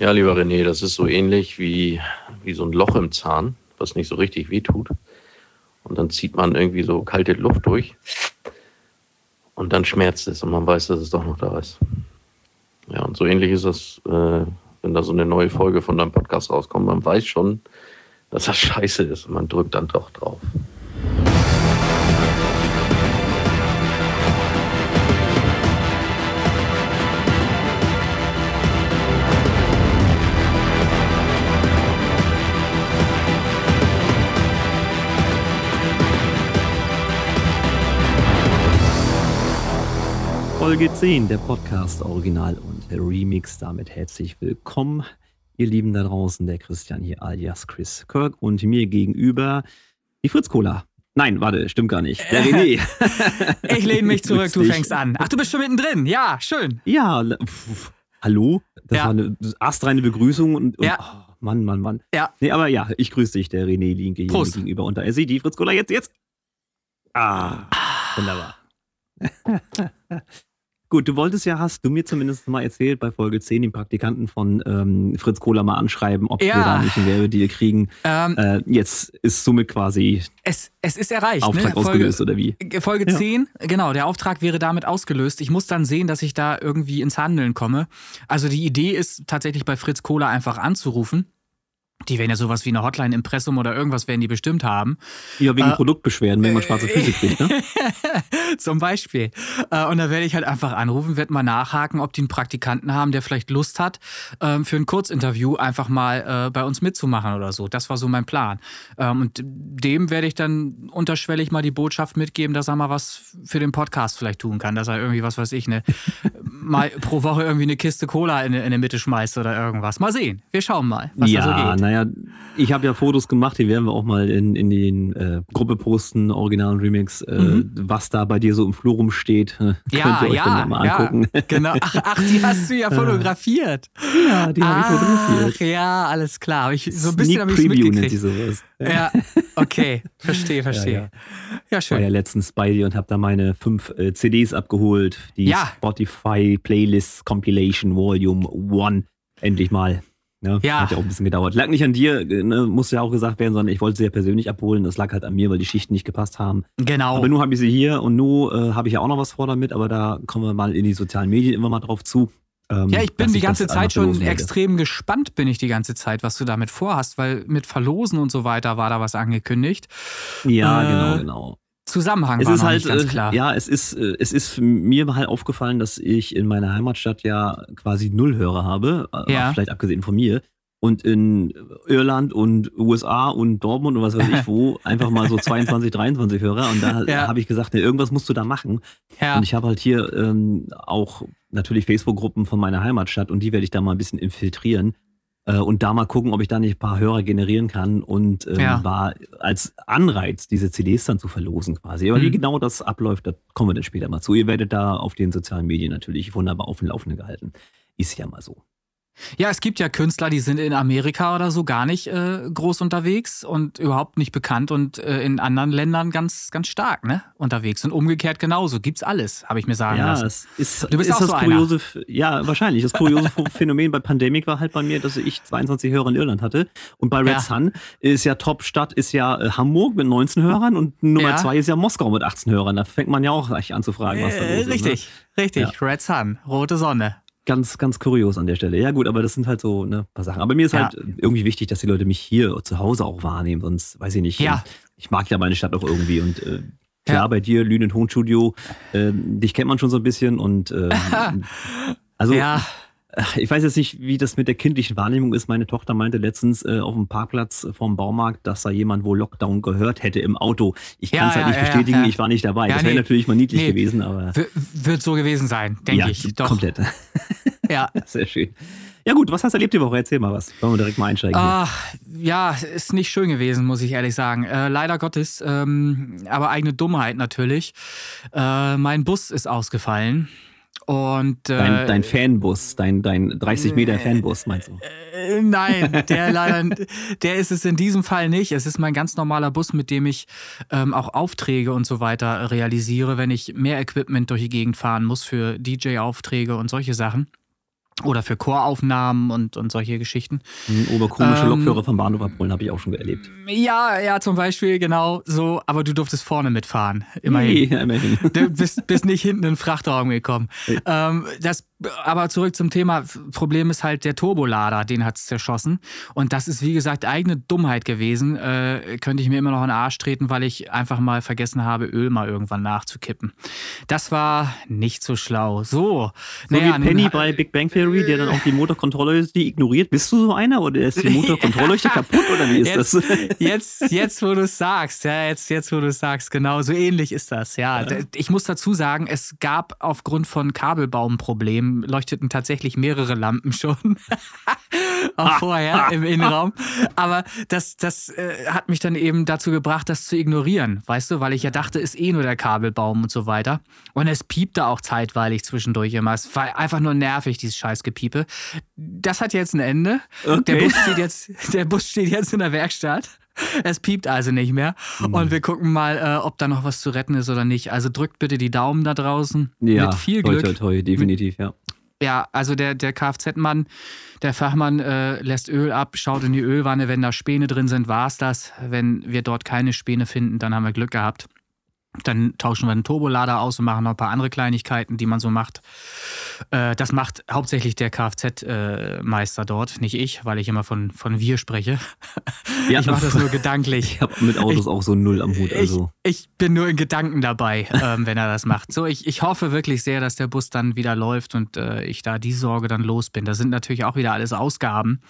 Ja, lieber René, das ist so ähnlich wie, wie so ein Loch im Zahn, was nicht so richtig wehtut. Und dann zieht man irgendwie so kalte Luft durch. Und dann schmerzt es und man weiß, dass es doch noch da ist. Ja, und so ähnlich ist das, äh, wenn da so eine neue Folge von deinem Podcast rauskommt. Man weiß schon, dass das scheiße ist und man drückt dann doch drauf. Folge 10, der Podcast Original und Remix. Damit herzlich willkommen, ihr Lieben da draußen. Der Christian hier alias Chris Kirk und mir gegenüber die Fritz Cola. Nein, warte, stimmt gar nicht. Der René. ich lehne mich zurück, du fängst an. Ach, du bist schon mittendrin. Ja, schön. Ja, pf, hallo? Das ja. war eine astreine Begrüßung und, und ja. oh, Mann, Mann, Mann. Ja. Nee, aber ja, ich grüße dich, der René Linke hier Prost. gegenüber. Und da ist sie, die Fritz Cola, jetzt, jetzt. Ah, wunderbar. Gut, du wolltest ja, hast du mir zumindest mal erzählt, bei Folge 10 den Praktikanten von ähm, Fritz Kohler mal anschreiben, ob Ja. wir da nicht einen Werbedeal kriegen. Ähm, Äh, jetzt ist somit quasi es, es ist erreicht. Auftrag ne? ausgelöst, oder wie? Folge, Folge Ja. 10, genau, der Auftrag wäre damit ausgelöst. Ich muss dann sehen, dass ich da irgendwie ins Handeln komme. Also die Idee ist tatsächlich bei Fritz Kohler einfach anzurufen. Die werden ja sowas wie eine Hotline, Impressum oder irgendwas werden die bestimmt haben. Ja, wegen Äh, Produktbeschwerden, wenn man schwarze Füße kriegt, ne? Zum Beispiel. Äh, Und da werde ich halt einfach anrufen, werde mal nachhaken, ob die einen Praktikanten haben, der vielleicht Lust hat, ähm, für ein Kurzinterview einfach mal äh, bei uns mitzumachen oder so. Das war so mein Plan. Ähm, Und dem werde ich dann unterschwellig mal die Botschaft mitgeben, dass er mal was für den Podcast vielleicht tun kann. Dass er irgendwie, was weiß ich, ne, mal pro Woche irgendwie eine Kiste Cola in, in die Mitte schmeißt oder irgendwas. Mal sehen. Wir schauen mal, was da so ja, geht. Naja, ich habe ja Fotos gemacht, die werden wir auch mal in, in die äh, Gruppe posten, Original und Remix, äh, Mhm. was da bei dir so im Flur rumsteht. Äh, Ja, könnt ihr euch ja, dann mal ja. angucken. Genau. Ach, ach, die hast du ja fotografiert. ja, die habe ich fotografiert. Ach, ja, alles klar. Ich, so ein bisschen habe ich nennt mitgekriegt. sowas. Ja, okay. Verstehe, verstehe. Ja, Ja, ja. Ich war ja schön. letztens bei dir und habe da meine fünf äh, CDs abgeholt. Die Ja. Spotify Playlist Compilation Volume 1. Endlich mal. Ne? Ja. Hat ja auch ein bisschen gedauert. Lag nicht an dir, ne? muss ja auch gesagt werden, sondern ich wollte sie ja persönlich abholen. Das lag halt an mir, weil die Schichten nicht gepasst haben. Genau. Aber nun habe ich sie hier und nun äh, habe ich ja auch noch was vor damit, aber da kommen wir mal in die sozialen Medien immer mal drauf zu. ähm, Ja, ich bin die ganze Zeit schon extrem gespannt, bin ich die ganze Zeit, was du damit vorhast, weil mit Verlosen und so weiter war da was angekündigt. Ja, Äh, genau, genau. Zusammenhang Es war ist halt, nicht ganz äh, klar. ja, es ist, äh, es ist mir halt aufgefallen, dass ich in meiner Heimatstadt ja quasi null Hörer habe, äh, Ja. vielleicht abgesehen von mir. Und in Irland und USA und Dortmund und was weiß ich wo einfach mal so 22, 23 Hörer. Und da Ja. habe ich gesagt, ne, irgendwas musst du da machen. ja. Und ich habe halt hier ähm, auch natürlich Facebook-Gruppen von meiner Heimatstadt und die werde ich da mal ein bisschen infiltrieren äh, und da mal gucken, ob ich da nicht ein paar Hörer generieren kann und ähm, Ja. war als Anreiz, diese CDs dann zu verlosen quasi. Aber wie Mhm. genau das abläuft, da kommen wir dann später mal zu. Ihr werdet da auf den sozialen Medien natürlich wunderbar auf dem Laufenden gehalten. Ist ja mal so. Ja, es gibt ja Künstler, die sind in Amerika oder so gar nicht äh, groß unterwegs und überhaupt nicht bekannt und äh, in anderen Ländern ganz, ganz stark ne, unterwegs. Und umgekehrt genauso. Gibt's alles, habe ich mir sagen Ja, lassen. es ist, Du bist ist auch das so einer. kuriose, ja, wahrscheinlich. Das kuriose Phänomen bei Pandemic war halt bei mir, dass ich 22 Hörer in Irland hatte. Und bei Red Ja. Sun ist ja Top-Stadt ist ja äh, Hamburg mit 19 Hörern und Nummer Ja. zwei ist ja Moskau mit 18 Hörern. Da fängt man ja auch gleich an zu fragen, was da Äh, los ist. richtig, richtig. Red Sun, rote Sonne. Ganz, ganz kurios an der Stelle. Ja, gut, aber das sind halt so ne, paar Sachen. Aber mir ist Ja. halt irgendwie wichtig, dass die Leute mich hier zu Hause auch wahrnehmen, sonst weiß ich nicht. Ja. Ich mag ja meine Stadt auch irgendwie und äh, klar, Ja. bei dir, Lünen Tonstudio, äh, dich kennt man schon so ein bisschen und ähm, also ja, ich weiß jetzt nicht, wie das mit der kindlichen Wahrnehmung ist. Meine Tochter meinte letztens äh, auf dem Parkplatz vorm Baumarkt, dass da jemand wohl Lockdown gehört hätte im Auto. Ich Ja, kann es halt ja, nicht ja, bestätigen, ich war nicht dabei. Das wäre nee. natürlich mal niedlich Nee. gewesen, aber wird so gewesen sein, denke ich. Doch. komplett. Ja. Sehr schön. Ja gut, was hast du erlebt die Woche? Erzähl mal was. Wollen wir direkt mal einsteigen? Ach, ja, ist nicht schön gewesen, muss ich ehrlich sagen. Äh, leider Gottes, ähm, aber eigene Dummheit natürlich. Äh, mein Bus ist ausgefallen. Und äh, Dein, dein Fanbus, dein, dein 30 Meter Fanbus, meinst du? Äh, Nein, der leider, der ist es in diesem Fall nicht. Es ist mein ganz normaler Bus, mit dem ich ähm, auch Aufträge und so weiter realisiere, wenn ich mehr Equipment durch die Gegend fahren muss für DJ-Aufträge und solche Sachen. Oder für Choraufnahmen und, und solche Geschichten. Mhm, Oder komische ähm, Lokführer vom Bahnhof abholen, habe ich auch schon erlebt. Ja, ja, zum Beispiel, genau so. Aber du durftest vorne mitfahren. Immerhin. Nee, immerhin. Du bist, bist nicht hinten in den Frachtraum gekommen. Ähm, das aber zurück zum Thema. Problem ist halt der Turbolader, den hat es zerschossen. Und das ist, wie gesagt, eigene Dummheit gewesen. Äh, könnte ich mir immer noch in den Arsch treten, weil ich einfach mal vergessen habe, Öl mal irgendwann nachzukippen. Das war nicht so schlau. So. So naja, wie Penny bei Big Bang Theory, der dann auch die Motorkontrollleuchte ignoriert. Bist du so einer oder ist die Motorkontrollleuchte kaputt oder wie ist jetzt, das? Jetzt, jetzt, wo du es sagst, ja, jetzt, jetzt, wo du es sagst, genau, so ähnlich ist das. Ja, ja. ich muss dazu sagen, es gab aufgrund von Kabelbaumproblemen leuchteten tatsächlich mehrere Lampen schon. auch vorher im Innenraum. Aber das, das äh, hat mich dann eben dazu gebracht, das zu ignorieren, weißt du, weil ich ja dachte, ist eh nur der Kabelbaum und so weiter. Und es piepte auch zeitweilig zwischendurch immer. Es war einfach nur nervig, dieses Scheißgepiepe. Das hat jetzt ein Ende. Okay. Der, Bus steht jetzt, der Bus steht jetzt in der Werkstatt. Es piept also nicht mehr. Mhm. Und wir gucken mal, äh, ob da noch was zu retten ist oder nicht. Also drückt bitte die Daumen da draußen. Ja, mit viel toi, Glück. Toi, toi, definitiv, ja. Ja, also der, der Kfz-Mann, der Fachmann äh, lässt Öl ab, schaut in die Ölwanne. Wenn da Späne drin sind, war es das. Wenn wir dort keine Späne finden, dann haben wir Glück gehabt. Dann tauschen wir den Turbolader aus und machen noch ein paar andere Kleinigkeiten, die man so macht. Äh, das macht hauptsächlich der Kfz-Meister dort, nicht ich, weil ich immer von, von wir spreche. Ja, ich mache das nur gedanklich. Ich habe mit Autos ich, auch so null am Hut. Also. Ich, ich bin nur in Gedanken dabei, ähm, wenn er das macht. So, ich, ich hoffe wirklich sehr, dass der Bus dann wieder läuft und äh, ich da die Sorge dann los bin. Das sind natürlich auch wieder alles Ausgaben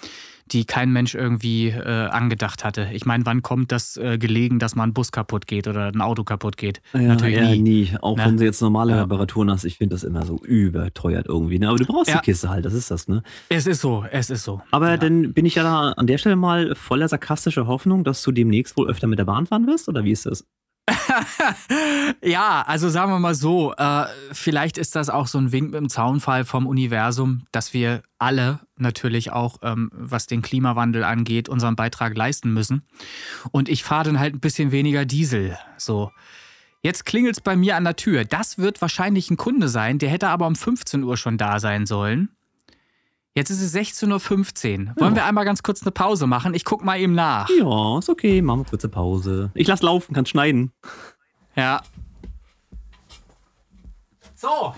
die kein Mensch irgendwie äh, angedacht hatte. Ich meine, wann kommt das äh, gelegen, dass mal ein Bus kaputt geht oder ein Auto kaputt geht? Ja, Natürlich ja, nie. nie. Auch ne? wenn sie jetzt normale ja. Reparaturen hast, ich finde das immer so überteuert irgendwie. Ne? Aber du brauchst ja. die Kiste halt, das ist das, ne? Es ist so, es ist so. Aber dann bin ich ja da an der Stelle mal voller sarkastischer Hoffnung, dass du demnächst wohl öfter mit der Bahn fahren wirst, oder wie ist das? ja, also sagen wir mal so, äh, vielleicht ist das auch so ein Wink mit dem Zaunfall vom Universum, dass wir alle natürlich auch, ähm, was den Klimawandel angeht, unseren Beitrag leisten müssen. Und ich fahre dann halt ein bisschen weniger Diesel. So. Jetzt klingelt es bei mir an der Tür. Das wird wahrscheinlich ein Kunde sein, der hätte aber um 15 Uhr schon da sein sollen. Jetzt ist es 16.15 Uhr. Wollen ja. wir einmal ganz kurz eine Pause machen? Ich guck mal eben nach. Ja, ist okay. Machen wir kurze Pause. Ich lass laufen, kann schneiden. Ja. So.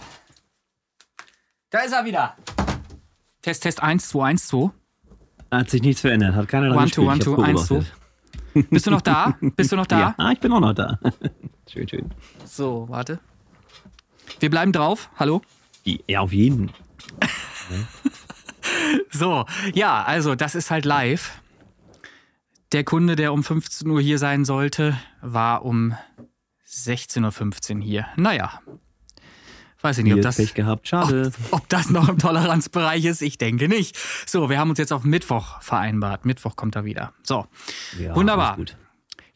Da ist er wieder. Test, Test 1, 2, 1, 2. Hat sich nichts verändert. Hat keiner 1, 2, 1, 2, 1, 2. Bist du noch da? Bist du noch da? Ja, ich bin auch noch da. schön, schön. So, warte. Wir bleiben drauf. Hallo? Ja, auf jeden. So, ja, also das ist halt live. Der Kunde, der um 15 Uhr hier sein sollte, war um 16.15 Uhr hier. Naja, weiß ich nicht, ob das, Pech gehabt. Schade. Ob, ob, das noch im Toleranzbereich ist. Ich denke nicht. So, wir haben uns jetzt auf Mittwoch vereinbart. Mittwoch kommt er wieder. So, ja, wunderbar. Gut.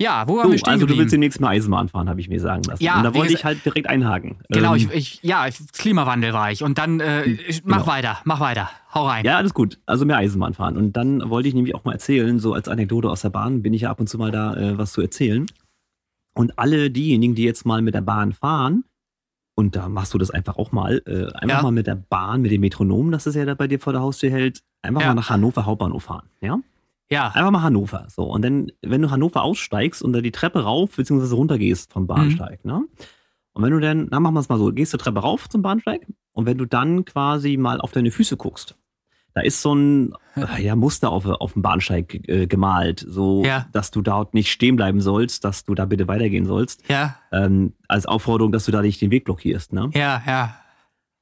Ja, wo waren wir stehen Also du willst demnächst mal Eisenbahn fahren, habe ich mir sagen lassen. Ja, und da wollte ich halt direkt einhaken. Genau, ähm, ich, ich, ja, Klimawandel war ich. Und dann äh, hm, mach genau. weiter, mach weiter. Hau rein. Ja, alles gut. Also mehr Eisenbahn fahren. Und dann wollte ich nämlich auch mal erzählen, so als Anekdote aus der Bahn bin ich ja ab und zu mal da, äh, was zu erzählen. Und alle diejenigen, die jetzt mal mit der Bahn fahren, und da machst du das einfach auch mal, äh, einfach ja. mal mit der Bahn, mit dem Metronom, das ist ja da bei dir vor der Haustür hält, einfach ja. mal nach Hannover Hauptbahnhof fahren. Ja? Ja. Einfach mal Hannover. So. Und dann, wenn du Hannover aussteigst und da die Treppe rauf bzw. runter gehst vom Bahnsteig, mhm. ne? Und wenn du dann, na machen wir es mal so, gehst du Treppe rauf zum Bahnsteig und wenn du dann quasi mal auf deine Füße guckst, da ist so ein ja, Muster auf, auf dem Bahnsteig äh, gemalt, so ja. dass du dort nicht stehen bleiben sollst, dass du da bitte weitergehen sollst. Ja. Ähm, als Aufforderung, dass du da nicht den Weg blockierst, ne? Ja, ja.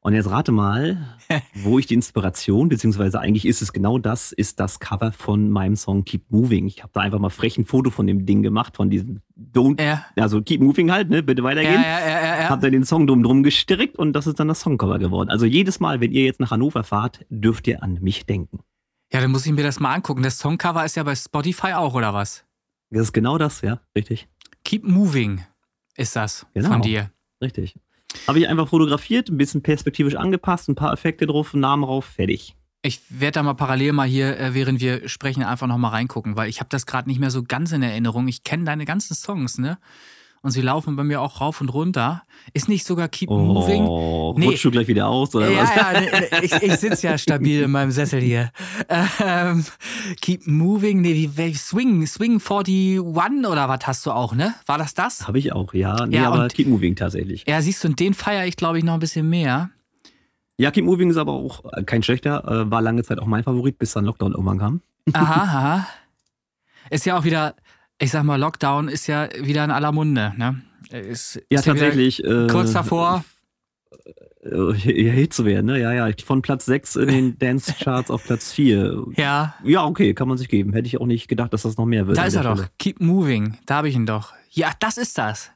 Und jetzt rate mal, wo ich die Inspiration, beziehungsweise eigentlich ist es genau das, ist das Cover von meinem Song Keep Moving. Ich habe da einfach mal frech ein Foto von dem Ding gemacht, von diesem Don't, ja. also Keep Moving halt, ne, bitte weitergehen. Ja, ja, ja, ja. Hab dann den Song drum drum gestrickt und das ist dann das Songcover geworden. Also jedes Mal, wenn ihr jetzt nach Hannover fahrt, dürft ihr an mich denken. Ja, dann muss ich mir das mal angucken. Das Songcover ist ja bei Spotify auch, oder was? Das ist genau das, ja, richtig. Keep Moving ist das genau. von dir. Richtig. Habe ich einfach fotografiert, ein bisschen perspektivisch angepasst, ein paar Effekte drauf, Namen drauf, fertig. Ich werde da mal parallel mal hier, äh, während wir sprechen, einfach nochmal reingucken, weil ich habe das gerade nicht mehr so ganz in Erinnerung. Ich kenne deine ganzen Songs, ne? Und sie laufen bei mir auch rauf und runter. Ist nicht sogar Keep Oh, Moving? Nee. rutschst du gleich wieder aus oder ja, was? ja, ich, ich sitze ja stabil in meinem Sessel hier. Ähm, keep Moving, nee, wie, Swing, Swing 41 oder was hast du auch, ne? War das das? Habe ich auch, ja. Nee, Ja, aber und- Keep Moving tatsächlich. Ja, siehst du, und den feiere ich, glaube ich, noch ein bisschen mehr. Ja, Keep Moving ist aber auch kein schlechter. Äh, war lange Zeit auch mein Favorit, bis dann Lockdown irgendwann kam. Aha, aha. Ist ja auch wieder, ich sag mal, Lockdown ist ja wieder in aller Munde, ne? Ist, Ja, ist tatsächlich. äh, kurz davor. Äh, ja, Hit zu werden, ne? Ja, ja. Von Platz 6 in den Dance-Charts auf Platz 4. Ja, Ja, okay, kann man sich geben. Hätte ich auch nicht gedacht, dass das noch mehr wird. da ist er doch. Stelle. Keep Moving. Da habe ich ihn doch. Ja, das ist das.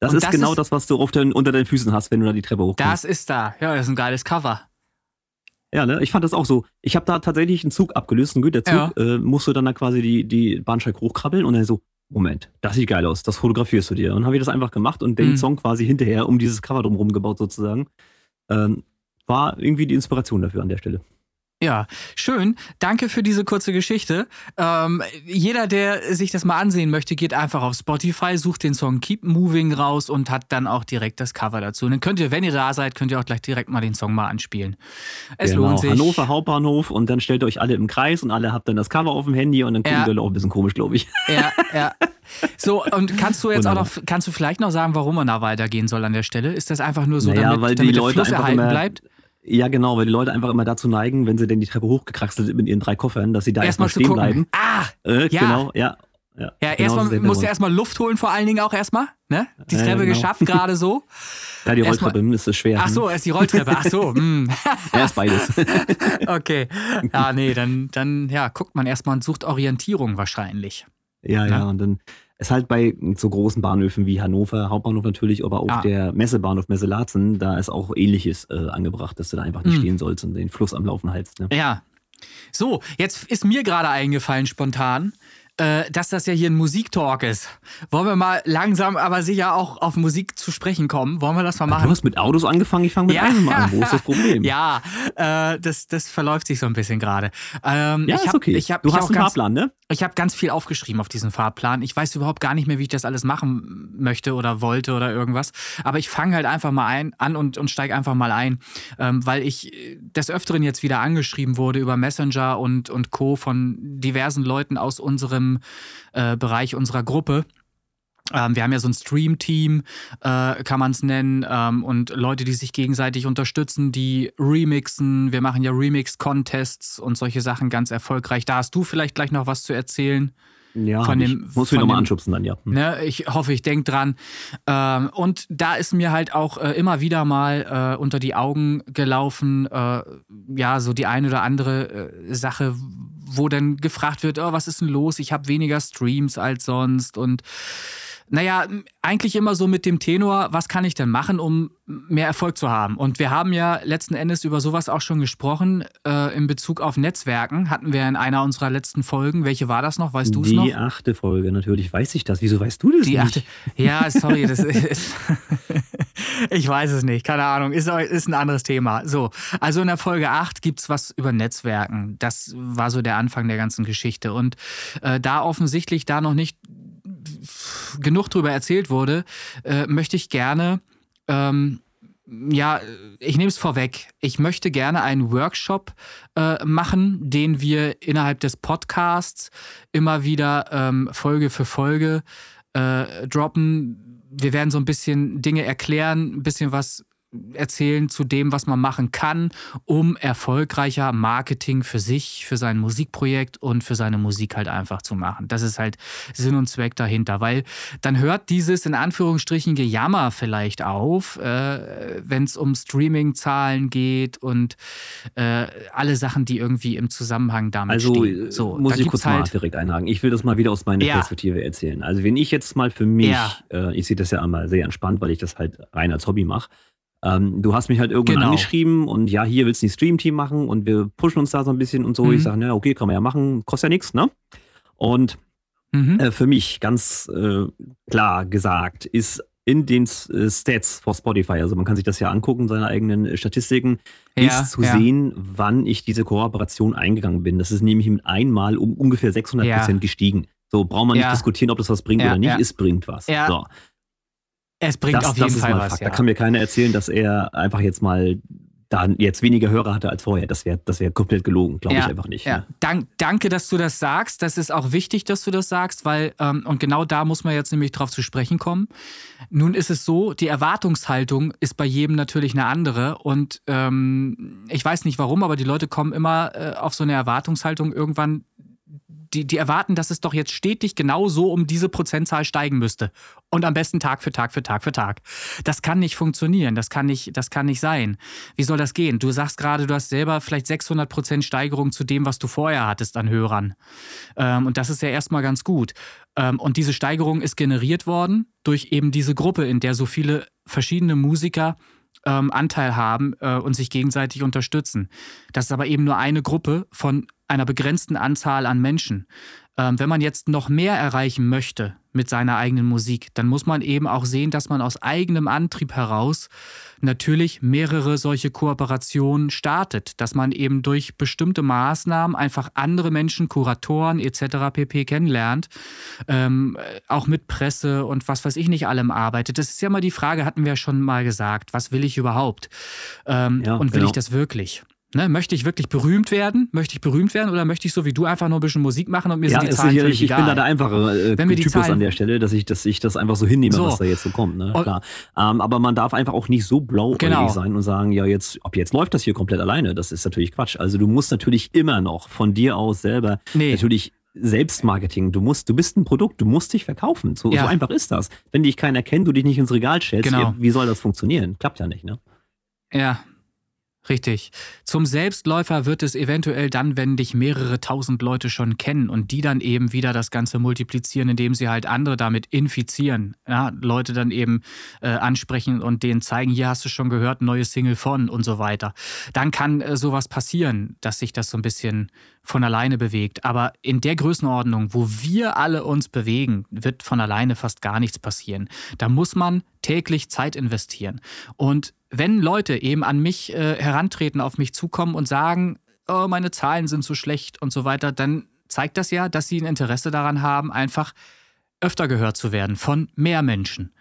Das Und ist das genau ist- das, was du den, unter deinen Füßen hast, wenn du da die Treppe hochkommst. Das ist da. Ja, das ist ein geiles Cover. Ja, ne? Ich fand das auch so. Ich habe da tatsächlich einen Zug abgelöst, einen Güterzug. Äh, musst du dann da quasi die, die Bahnsteig hochkrabbeln und dann so, Moment, das sieht geil aus, das fotografierst du dir. Und habe ich das einfach gemacht und den Mhm. Song quasi hinterher um dieses Cover drumherum gebaut sozusagen. Ähm, war irgendwie die Inspiration dafür an der Stelle. Ja, schön. Danke für diese kurze Geschichte. Ähm, jeder, der sich das mal ansehen möchte, geht einfach auf Spotify, sucht den Song Keep Moving raus und hat dann auch direkt das Cover dazu. Und dann könnt ihr, wenn ihr da seid, könnt ihr auch gleich direkt mal den Song mal anspielen. Es genau. lohnt sich. Hannover Hauptbahnhof und dann stellt ihr euch alle im Kreis und alle habt dann das Cover auf dem Handy und dann gucken Ja. die Leute auch ein bisschen komisch, glaube ich. Ja, ja. So, und kannst du jetzt auch Wunderbar. noch, kannst du vielleicht noch sagen, warum man da weitergehen soll an der Stelle? Ist das einfach nur so, Naja, damit, weil die damit der Leute Fluss erhalten immer- bleibt? Ja, genau, weil die Leute einfach immer dazu neigen, wenn sie denn die Treppe hochgekraxelt sind mit ihren drei Koffern, dass sie da erstmal Erstmal stehen bleiben. Ah, Äh, Ja. Genau, ja. Ja, ja, genau erstmal musst du erstmal Luft holen, vor allen Dingen auch erstmal. Ne? Die Ja, Treppe genau. geschafft, gerade so. Ja, die erstmal- Rolltreppe ist schwer. Ach so, erst die Rolltreppe. Ach so, hm. Ja, ist beides. okay. Ja, nee, dann, dann ja, guckt man erstmal und sucht Orientierung wahrscheinlich. ja, Ja. ja, und dann ist halt bei so großen Bahnhöfen wie Hannover, Hauptbahnhof natürlich, aber auch Ah. der Messebahnhof Messe-Laatzen, da ist auch ähnliches äh, angebracht, dass du da einfach nicht Hm. stehen sollst und den Fluss am Laufen hältst. Ne? Ja. So, jetzt ist mir gerade eingefallen spontan, äh, dass das ja hier ein Musiktalk ist. Wollen wir mal langsam, aber sicher auch auf Musik zu sprechen kommen? Wollen wir das mal Du machen? hast mit Autos angefangen, ich fange mit Ja. einem an. Wo ist das Problem? Ja, äh, das, das verläuft sich so ein bisschen gerade. Ähm, Ja, ich ist hab, okay. Hab, du hast einen ganz, Fahrplan, ne? Ich habe ganz viel aufgeschrieben auf diesen Fahrplan. Ich weiß überhaupt gar nicht mehr, wie ich das alles machen möchte oder wollte oder irgendwas. Aber ich fange halt einfach mal ein, an und, und steige einfach mal ein, ähm, weil ich des Öfteren jetzt wieder angeschrieben wurde über Messenger und, und Co. von diversen Leuten aus unserem äh, Bereich, unserer Gruppe. Ähm, wir haben ja so ein Stream-Team, äh, kann man es nennen, ähm, und Leute, die sich gegenseitig unterstützen, die remixen. Wir machen ja Remix-Contests und solche Sachen ganz erfolgreich. Da hast du vielleicht gleich noch was zu erzählen. Ja, Von ich. dem- muss mich nochmal anschubsen dann, ja. Hm. Ne? Ich hoffe, ich denke dran. Ähm, und da ist mir halt auch äh, immer wieder mal äh, unter die Augen gelaufen, äh, ja, so die eine oder andere äh, Sache, wo dann gefragt wird, oh, was ist denn los? Ich habe weniger Streams als sonst und naja, eigentlich immer so mit dem Tenor, was kann ich denn machen, um mehr Erfolg zu haben? Und wir haben ja letzten Endes über sowas auch schon gesprochen. Äh, in Bezug auf Netzwerken hatten wir in einer unserer letzten Folgen. Welche war das noch? Weißt du es Die noch? achte Folge, natürlich weiß ich das. Wieso weißt du das Die nicht? achte. Ja, sorry, das ist. ich weiß es nicht, keine Ahnung. Ist, ist ein anderes Thema. So, also in der Folge 8 gibt es was über Netzwerken. Das war so der Anfang der ganzen Geschichte. Und äh, da offensichtlich da noch nicht genug drüber erzählt wurde, äh, möchte ich gerne. Ähm, ja, ich nehme es vorweg. Ich möchte gerne einen Workshop äh, machen, den wir innerhalb des Podcasts immer wieder ähm, Folge für Folge äh, droppen. Wir werden so ein bisschen Dinge erklären, ein bisschen was erzählen zu dem, was man machen kann, um erfolgreicher Marketing für sich, für sein Musikprojekt und für seine Musik halt einfach zu machen. Das ist halt Sinn und Zweck dahinter, weil dann hört dieses in Anführungsstrichen Gejammer vielleicht auf, äh, wenn es um Streaming-Zahlen geht und äh, alle Sachen, die irgendwie im Zusammenhang damit Also stehen. äh, So, muss ich kurz mal halt, direkt einhaken. Ich will das mal wieder aus meiner Ja. Perspektive erzählen. Also wenn ich jetzt mal für mich, Ja. äh, ich sehe das ja einmal sehr entspannt, weil ich das halt rein als Hobby mache. Ähm, du hast mich halt irgendwann Genau. angeschrieben und ja, hier willst du ein Stream-Team machen und wir pushen uns da so ein bisschen und so. Mhm. Ich sage, na okay, kann man ja machen, kostet ja nichts, ne? Und Mhm. äh, für mich ganz äh, klar gesagt ist in den äh, Stats vor Spotify, also man kann sich das ja angucken, seine eigenen äh, Statistiken, Ja, ist zu ja. sehen, wann ich diese Kooperation eingegangen bin. Das ist nämlich mit einmal um ungefähr 600 Prozent Ja. gestiegen. So braucht man nicht diskutieren, ob das was bringt oder nicht. Es bringt was. Ja. So. Es bringt das, auf jeden Fall was. Fakt. Ja. Da kann mir keiner erzählen, dass er einfach jetzt mal da jetzt weniger Hörer hatte als vorher. Das wäre das wär komplett gelogen, glaube Ja, ich einfach nicht. Ja. Ne? Dank, danke, dass du das sagst. Das ist auch wichtig, dass du das sagst, weil, ähm, und genau da muss man jetzt nämlich drauf zu sprechen kommen. Nun ist es so, die Erwartungshaltung ist bei jedem natürlich eine andere. Und ähm, ich weiß nicht warum, aber die Leute kommen immer äh, auf so eine Erwartungshaltung irgendwann. Die, die erwarten, dass es doch jetzt stetig genau so um diese Prozentzahl steigen müsste. Und am besten Tag für Tag für Tag für Tag. Das kann nicht funktionieren. Das kann nicht, das kann nicht sein. Wie soll das gehen? Du sagst gerade, du hast selber vielleicht 600 Prozent Steigerung zu dem, was du vorher hattest an Hörern. Ähm, und das ist ja erstmal ganz gut. Ähm, und diese Steigerung ist generiert worden durch eben diese Gruppe, in der so viele verschiedene Musiker ähm, Anteil haben äh, und sich gegenseitig unterstützen. Das ist aber eben nur eine Gruppe von einer begrenzten Anzahl an Menschen. Ähm, wenn man jetzt noch mehr erreichen möchte mit seiner eigenen Musik, dann muss man eben auch sehen, dass man aus eigenem Antrieb heraus natürlich mehrere solche Kooperationen startet, dass man eben durch bestimmte Maßnahmen einfach andere Menschen, Kuratoren etc. pp kennenlernt, ähm, auch mit Presse und was weiß ich nicht allem arbeitet. Das ist ja mal die Frage, hatten wir ja schon mal gesagt, was will ich überhaupt? Ähm, Ja, und will genau. ich das wirklich? Ne, möchte ich wirklich berühmt werden? Möchte ich berühmt werden oder möchte ich so wie du einfach nur ein bisschen Musik machen und mir Ja, sind die Zahlen sicherlich, ich bin da der einfache äh, Typus Zahlen- an der Stelle, dass ich, dass ich das einfach so hinnehme, So. was da jetzt so kommt. Ne? Klar. Ähm, aber man darf einfach auch nicht so blauäugig Genau. sein und sagen, ja, jetzt, ob jetzt läuft das hier komplett alleine. Das ist natürlich Quatsch. Also du musst natürlich immer noch von dir aus selber Nee. natürlich Selbstmarketing. Du musst, du bist ein Produkt, du musst dich verkaufen. So, Ja. so einfach ist das. Wenn dich keiner kennt, du dich nicht ins Regal stellst, Genau. ja, wie soll das funktionieren? Klappt ja nicht, ne? Ja, richtig. Zum Selbstläufer wird es eventuell dann, wenn dich mehrere tausend Leute schon kennen und die dann eben wieder das Ganze multiplizieren, indem sie halt andere damit infizieren. Ja, Leute dann eben äh, ansprechen und denen zeigen, hier hast du schon gehört, neue Single von und so weiter. Dann kann äh, sowas passieren, dass sich das so ein bisschen von alleine bewegt. Aber in der Größenordnung, wo wir alle uns bewegen, wird von alleine fast gar nichts passieren. Da muss man täglich Zeit investieren. Und wenn Leute eben an mich äh, herantreten, auf mich zukommen und sagen, oh, meine Zahlen sind so schlecht und so weiter, dann zeigt das ja, dass sie ein Interesse daran haben, einfach öfter gehört zu werden von mehr Menschen.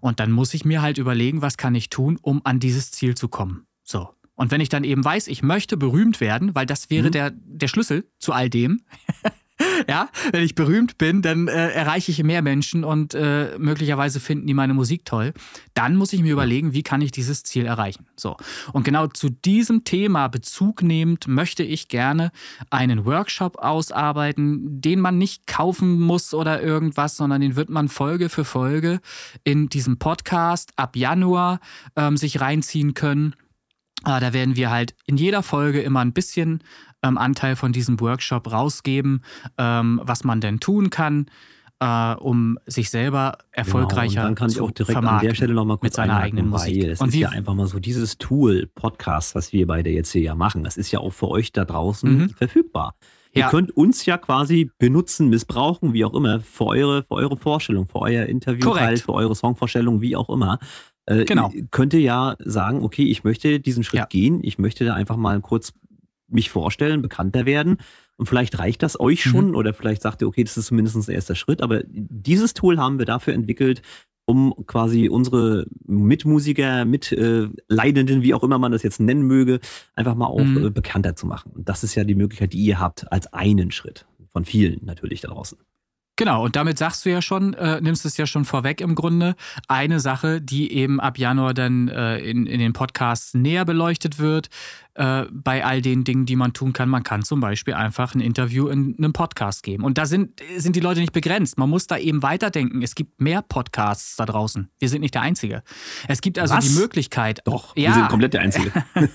Und dann muss ich mir halt überlegen, was kann ich tun, um an dieses Ziel zu kommen. So. Und wenn ich dann eben weiß, ich möchte berühmt werden, weil das wäre Mhm. der, der Schlüssel zu all dem. ja, wenn ich berühmt bin, dann äh, erreiche ich mehr Menschen und äh, möglicherweise finden die meine Musik toll. Dann muss ich mir überlegen, wie kann ich dieses Ziel erreichen. So. Und genau zu diesem Thema Bezug nehmend möchte ich gerne einen Workshop ausarbeiten, den man nicht kaufen muss oder irgendwas, sondern den wird man Folge für Folge in diesem Podcast ab Januar ähm, sich reinziehen können. Ah, da werden wir halt in jeder Folge immer ein bisschen ähm, Anteil von diesem Workshop rausgeben, ähm, was man denn tun kann, äh, um sich selber erfolgreicher Genau, und dann kann ich zu auch direkt an der Stelle nochmal kurz mit seiner eigenen Musik. Weil es Und ist ja einfach mal so dieses Tool, Podcast, was wir beide jetzt hier ja machen, das ist ja auch für euch da draußen Mhm. verfügbar. Ihr Ja. könnt uns ja quasi benutzen, missbrauchen, wie auch immer, für eure, für eure Vorstellung, für euer Interview, für eure Songvorstellung, wie auch immer. Äh, Genau. Ihr könnt ihr ja sagen, okay, ich möchte diesen Schritt Ja. gehen, ich möchte da einfach mal kurz mich vorstellen, bekannter werden. Und vielleicht reicht das euch Mhm. schon oder vielleicht sagt ihr, okay, das ist zumindest ein erster Schritt. Aber dieses Tool haben wir dafür entwickelt, um quasi unsere Mitmusiker, Mitleidenden, wie auch immer man das jetzt nennen möge, einfach mal auch Mhm. äh, bekannter zu machen. Und das ist ja die Möglichkeit, die ihr habt, als einen Schritt. Von vielen natürlich da draußen. Genau, und damit sagst du ja schon, äh, nimmst es ja schon vorweg im Grunde, eine Sache, die eben ab Januar dann äh, in, in den Podcasts näher beleuchtet wird, äh, bei all den Dingen, die man tun kann. Man kann zum Beispiel einfach ein Interview in einem Podcast geben. Und da sind, sind die Leute nicht begrenzt. Man muss da eben weiterdenken. Es gibt mehr Podcasts da draußen. Wir sind nicht der Einzige. Es gibt also Was? die Möglichkeit. Doch, ja, wir sind komplett der Einzige.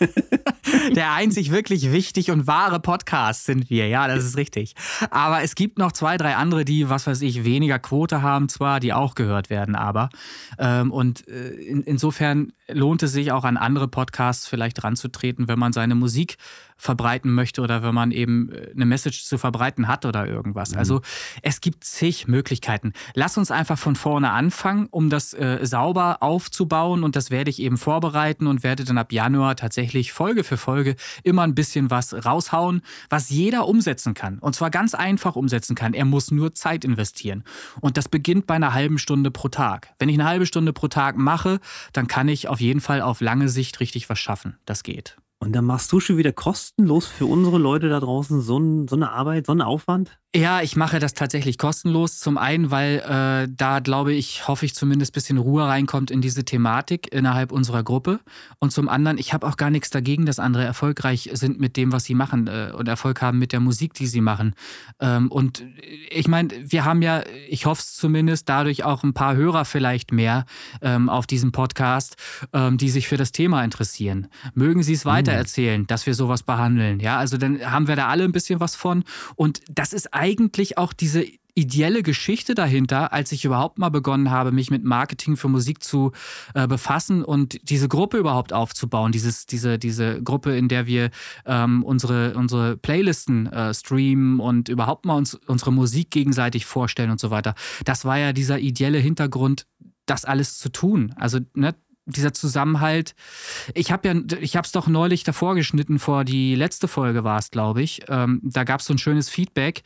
der einzig wirklich wichtig und wahre Podcast sind wir, ja, das ist richtig. Aber es gibt noch zwei, drei andere, die, was weiß ich, weniger Quote haben zwar, die auch gehört werden, aber. Ähm, und äh, in, insofern lohnt es sich auch an andere Podcasts vielleicht ranzutreten, wenn man man seine Musik verbreiten möchte oder wenn man eben äh, eine Message zu verbreiten hat oder irgendwas. Mhm. Also es gibt zig Möglichkeiten. Lass uns einfach von vorne anfangen, um das äh, sauber aufzubauen und das werde ich eben vorbereiten und werde dann ab Januar tatsächlich Folge für Folge immer ein bisschen was raushauen, was jeder umsetzen kann. Und zwar ganz einfach umsetzen kann. Er muss nur Zeit investieren. Und das beginnt bei einer halben Stunde pro Tag. Wenn ich eine halbe Stunde pro Tag mache, dann kann ich auf jeden Fall auf lange Sicht richtig was schaffen. Das geht. Und dann machst du schon wieder kostenlos für unsere Leute da draußen so, ein, so eine Arbeit, so einen Aufwand? Ja, ich mache das tatsächlich kostenlos. Zum einen, weil äh, da glaube ich, hoffe ich zumindest ein bisschen Ruhe reinkommt in diese Thematik innerhalb unserer Gruppe. Und zum anderen, ich habe auch gar nichts dagegen, dass andere erfolgreich sind mit dem, was sie machen äh, und Erfolg haben mit der Musik, die sie machen. Ähm, und ich meine, wir haben ja, ich hoffe es zumindest, dadurch auch ein paar Hörer vielleicht mehr ähm, auf diesem Podcast, ähm, die sich für das Thema interessieren. Mögen sie es weitererzählen, mhm. Dass wir sowas behandeln. Ja, also dann haben wir da alle ein bisschen was von. Und das ist eigentlich eigentlich auch diese ideelle Geschichte dahinter, als ich überhaupt mal begonnen habe, mich mit Marketing für Musik zu äh, befassen und diese Gruppe überhaupt aufzubauen. Dieses, diese, diese Gruppe, in der wir ähm, unsere, unsere Playlisten äh, streamen und überhaupt mal uns, unsere Musik gegenseitig vorstellen und so weiter. Das war ja dieser ideelle Hintergrund, das alles zu tun. Also ne, dieser Zusammenhalt. Ich habe ja, ich habe es doch neulich davor geschnitten, vor die letzte Folge war es, glaube ich. Ähm, da gab es so ein schönes Feedback.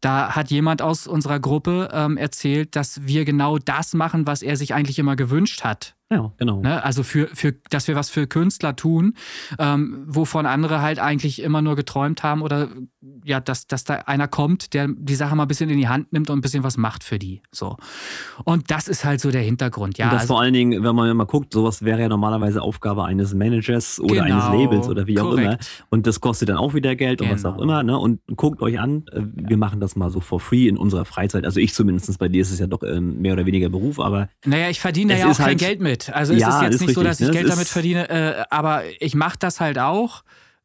Da hat jemand aus unserer Gruppe ähm, erzählt, dass wir genau das machen, was er sich eigentlich immer gewünscht hat. Ja, genau. Ne? Also für, für, dass wir was für Künstler tun, ähm, wovon andere halt eigentlich immer nur geträumt haben oder ja, dass, dass da einer kommt, der die Sache mal ein bisschen in die Hand nimmt und ein bisschen was macht für die. So. Und das ist halt so der Hintergrund, ja. Und das also, vor allen Dingen, wenn man mal guckt, sowas wäre ja normalerweise Aufgabe eines Managers oder genau, eines Labels oder wie auch korrekt. immer. Und das kostet dann auch wieder Geld genau. und was auch genau. immer. Ne? Und guckt euch an, äh, wir machen das mal so for free in unserer Freizeit. Also ich zumindest, bei dir ist es ja doch ähm, mehr oder weniger Beruf, aber. Naja, ich verdiene ja auch kein halt, Geld mit. Also ja, es ist jetzt ist nicht richtig, so, dass ich ne? Geld damit verdiene, äh, aber ich mache das halt auch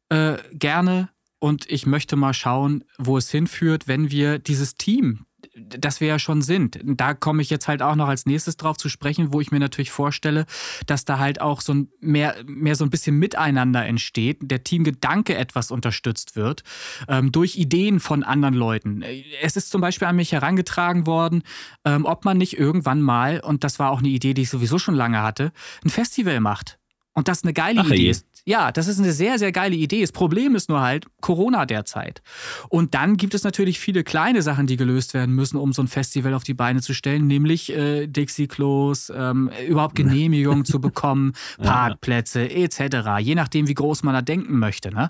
äh, gerne und ich möchte mal schauen, wo es hinführt, wenn wir dieses Team, das wir ja schon sind. Da komme ich jetzt halt auch noch als nächstes drauf zu sprechen, wo ich mir natürlich vorstelle, dass da halt auch so ein mehr, mehr so ein bisschen Miteinander entsteht, der Teamgedanke etwas unterstützt wird, ähm, durch Ideen von anderen Leuten. Es ist zum Beispiel an mich herangetragen worden, ähm, ob man nicht irgendwann mal, und das war auch eine Idee, die ich sowieso schon lange hatte, ein Festival macht. Und das eine geile Ach, Idee ist. Ja, das ist eine sehr, sehr geile Idee. Das Problem ist nur halt Corona derzeit. Und dann gibt es natürlich viele kleine Sachen, die gelöst werden müssen, um so ein Festival auf die Beine zu stellen, nämlich äh, Dixie-Klos, ähm, überhaupt Genehmigungen zu bekommen, Parkplätze etc., je nachdem, wie groß man da denken möchte. Ne?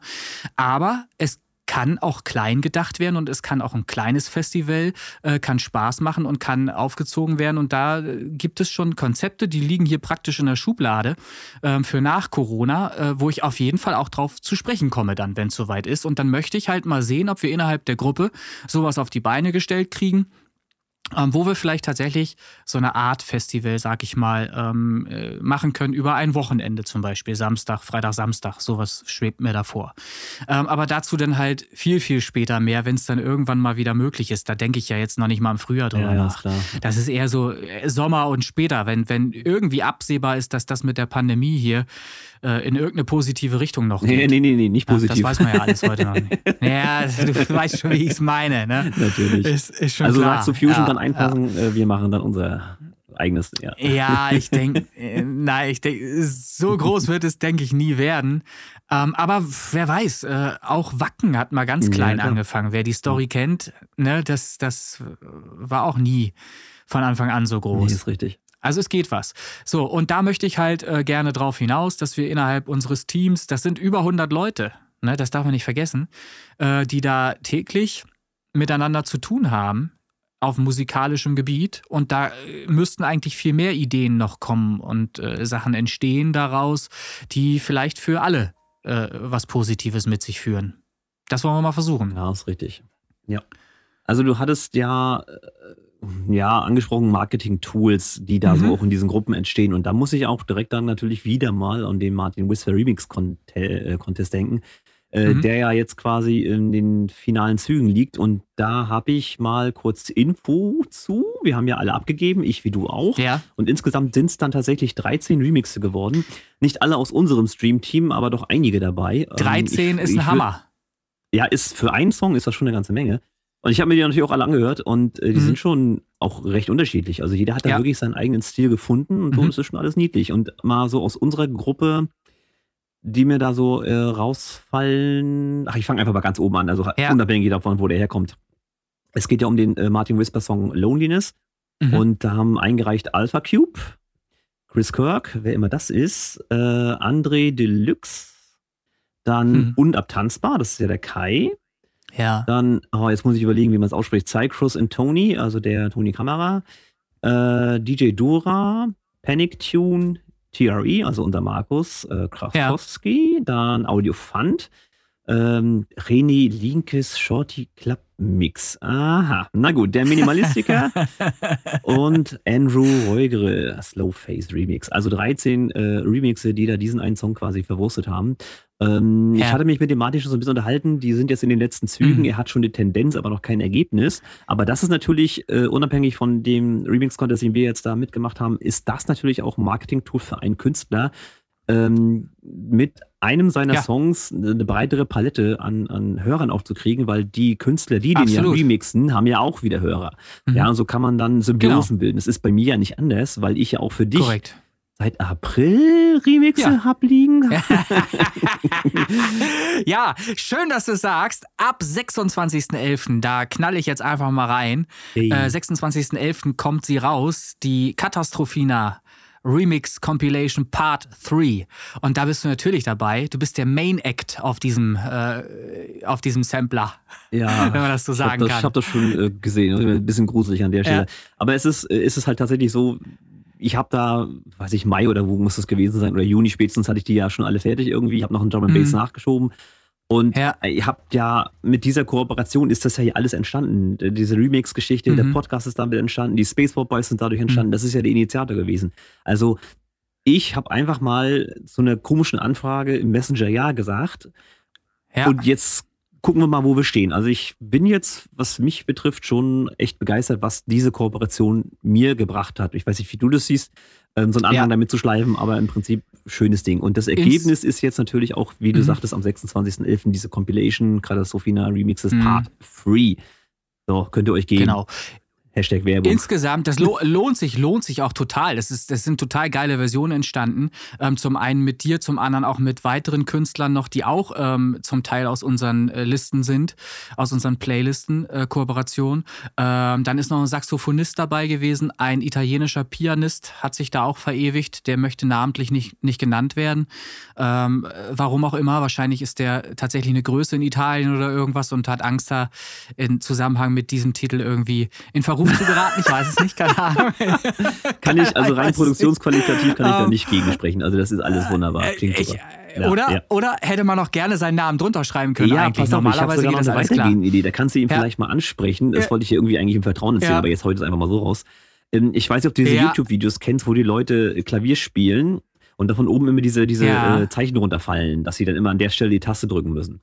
Aber es kann auch klein gedacht werden und es kann auch ein kleines Festival, äh, kann Spaß machen und kann aufgezogen werden. Und da äh, gibt es schon Konzepte, die liegen hier praktisch in der Schublade äh, für nach Corona, äh, wo ich auf jeden Fall auch drauf zu sprechen komme, dann, wenn es soweit ist. Und dann möchte ich halt mal sehen, ob wir innerhalb der Gruppe sowas auf die Beine gestellt kriegen ähm, wo wir vielleicht tatsächlich so eine Art Festival, sag ich mal, ähm, äh, machen können über ein Wochenende zum Beispiel, Samstag, Freitag, Samstag, sowas schwebt mir davor. Ähm, aber dazu dann halt viel, viel später mehr, wenn es dann irgendwann mal wieder möglich ist. Da denke ich ja jetzt noch nicht mal im Frühjahr drüber ja, nach. Klar. Das ist eher so äh, Sommer und später, wenn, wenn irgendwie absehbar ist, dass das mit der Pandemie hier äh, in irgendeine positive Richtung noch geht. Nee, nee, nee, nee nicht positiv. Ja, das weiß man ja alles heute noch nicht. Ja, du weißt schon, wie ich es meine. Ne? Natürlich. Ist, ist also klar. sagst du Fusion ja, dann einpassen, ja. Äh, wir machen dann unser eigenes. Ja, ja ich denke, äh, nein, ich denke, so groß wird es, denke ich, nie werden. Ähm, aber wer weiß, äh, auch Wacken hat mal ganz klein ja, angefangen. Wer die Story kennt, ne, das, das war auch nie von Anfang an so groß. Nee, ist richtig. Also es geht was. So, und da möchte ich halt äh, gerne drauf hinaus, dass wir innerhalb unseres Teams, das sind über 100 Leute, ne, das darf man nicht vergessen, äh, die da täglich miteinander zu tun haben auf musikalischem Gebiet. Und da äh, müssten eigentlich viel mehr Ideen noch kommen und äh, Sachen entstehen daraus, die vielleicht für alle äh, was Positives mit sich führen. Das wollen wir mal versuchen. Ja, ist richtig. Ja. Also du hattest ja äh, ja, angesprochen Marketing-Tools, die da mhm. so auch in diesen Gruppen entstehen. Und da muss ich auch direkt dann natürlich wieder mal an den Martin Whisper Remix äh, Contest denken. Äh, Mhm. der ja jetzt quasi in den finalen Zügen liegt. Und da habe ich mal kurz Info zu. Wir haben ja alle abgegeben, ich wie du auch. Ja. Und insgesamt sind es dann tatsächlich 13 Remixe geworden. Nicht alle aus unserem Stream-Team, aber doch einige dabei. Ähm, 13 ich- ist ich ein Hammer. Ja, ist für einen Song ist das schon eine ganze Menge. Und ich habe mir die natürlich auch alle angehört und äh, die Mhm. sind schon auch recht unterschiedlich. Also jeder hat da Ja. wirklich seinen eigenen Stil gefunden und so Mhm. ist es schon alles niedlich. Und mal so aus unserer Gruppe, die mir da so äh, rausfallen. Ach, ich fange einfach mal ganz oben an, also Ja. unabhängig davon, wo der herkommt. Es geht ja um den äh, Martin Whisper Song Loneliness. Mhm. Und da haben eingereicht Alpha Cube, Chris Kirk, wer immer das ist, äh, André Deluxe, dann Mhm. Unabtanzbar, das ist ja der Kai. ja. Dann, oh, jetzt muss ich überlegen, wie man es ausspricht. Cycrus und Tony, also der Tony Kamera. Äh, DJ Dura, Panic Tune, TRE, also unter Markus äh, Krachowski. Dann Audio Fund. Ähm, René Linkes Shorty Club Mix. Aha. Na gut, der Minimalistiker. und Andrew Reugere, Slowface Remix. Also 13 äh, Remixe, die da diesen einen Song quasi verwurstet haben. Ähm, Ich Ja. hatte mich mit dem Martin schon so ein bisschen unterhalten. Die sind jetzt in den letzten Zügen. Mhm. Er hat schon eine Tendenz, aber noch kein Ergebnis. Aber das ist natürlich, äh, unabhängig von dem Remix-Contest, den wir jetzt da mitgemacht haben, ist das natürlich auch ein Marketing-Tool für einen Künstler, ähm, mit einem seiner Ja. Songs eine breitere Palette an, an Hörern auch zu kriegen, weil die Künstler, die den ja Absolut. remixen, haben ja auch wieder Hörer. Mhm. Ja, und so kann man dann Symbiosen bilden. Das ist bei mir ja nicht anders, weil ich ja auch für dich Korrekt. seit April Remixe Ja. hab liegen. ja, schön, dass du sagst. Ab 26.11., da knall ich jetzt einfach mal rein. Hey. Äh, 26.11. kommt sie raus, die Katastrophina Remix Compilation Part 3. Und da bist du natürlich dabei. Du bist der Main Act auf diesem, äh, auf diesem Sampler, ja, wenn man das so ich sagen das, kann. Ich habe das schon äh, gesehen. Ein bisschen gruselig an der Stelle. Ja. Aber es ist, äh, es ist halt tatsächlich so, ich habe da, weiß ich, Mai oder wo muss das gewesen sein, oder Juni spätestens hatte ich die ja schon alle fertig irgendwie. Ich habe noch einen Drum and Bass Mhm. nachgeschoben. Und Ja. ihr habt ja mit dieser Kooperation ist das ja hier alles entstanden. Diese Remix-Geschichte, der Mhm. Podcast ist damit entstanden, die Spaceport Boys sind dadurch entstanden. Das ist ja der Initiator gewesen. Also ich habe einfach mal so einer komischen Anfrage im Messenger ja gesagt. ja. Und jetzt gucken wir mal, wo wir stehen. Also ich bin jetzt, was mich betrifft, schon echt begeistert, was diese Kooperation mir gebracht hat. Ich weiß nicht, wie du das siehst, ähm, so einen Anhang Ja. damit zu schleifen, aber im Prinzip schönes Ding. Und das Ins- Ergebnis ist jetzt natürlich auch, wie du Mhm. sagtest, am 26.11. diese Compilation, Katastrophina Remixes Mhm. Part 3. So, könnt ihr euch geben. genau. Hashtag Werbung. Insgesamt, das lo lohnt sich, lohnt sich auch total. Das, ist, das sind total geile Versionen entstanden. Ähm, zum einen mit dir, zum anderen auch mit weiteren Künstlern noch, die auch ähm, zum Teil aus unseren äh, Listen sind, aus unseren Playlisten, äh, Kooperation. Ähm, dann ist noch ein Saxophonist dabei gewesen, ein italienischer Pianist hat sich da auch verewigt, der möchte namentlich nicht, nicht genannt werden. Ähm, äh, warum auch immer, wahrscheinlich ist der tatsächlich eine Größe in Italien oder irgendwas und hat Angst da in Zusammenhang mit diesem Titel irgendwie in Verruf zu geraten. Ich weiß es nicht, keine Ahnung. kann ich, also rein produktionsqualitativ kann ich da Ähm, nicht gegensprechen. Also das ist alles wunderbar. Äh, Klingt ich, super. äh, Ja, oder, ja. oder hätte man noch gerne seinen Namen drunter schreiben können Ja, eigentlich. pass auf, ich habe Normalerweise sogar noch eine Idee. Da kannst du ihn Ja. vielleicht mal ansprechen. Das wollte ich hier irgendwie eigentlich im Vertrauen erzählen, aber jetzt heute ist einfach mal so raus. Ähm, Ich weiß nicht, ob du diese. YouTube-Videos kennst, wo die Leute Klavier spielen und davon oben immer diese, diese äh, Zeichen runterfallen, dass sie dann immer an der Stelle die Taste drücken müssen.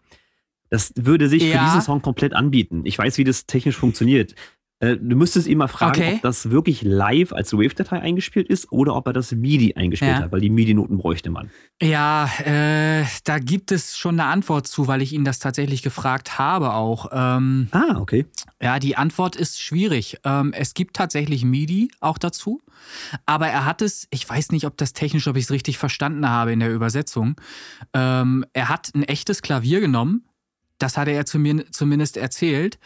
Das würde sich für diesen Song komplett anbieten. Ich weiß, wie das technisch funktioniert. Äh, Du müsstest ihn mal fragen, Okay. ob das wirklich live als Wave-Datei eingespielt ist oder ob er das MIDI eingespielt Ja. hat, weil die MIDI-Noten bräuchte man. Ja, äh, da gibt es schon eine Antwort zu, weil ich ihn das tatsächlich gefragt habe auch. Ähm, Ah, okay. ja, die Antwort ist schwierig. Ähm, es gibt tatsächlich MIDI auch dazu, aber er hat es, ich weiß nicht, ob das technisch, ob ich es richtig verstanden habe in der Übersetzung. Ähm, er hat ein echtes Klavier genommen, das hatte er zu mir zumindest erzählt.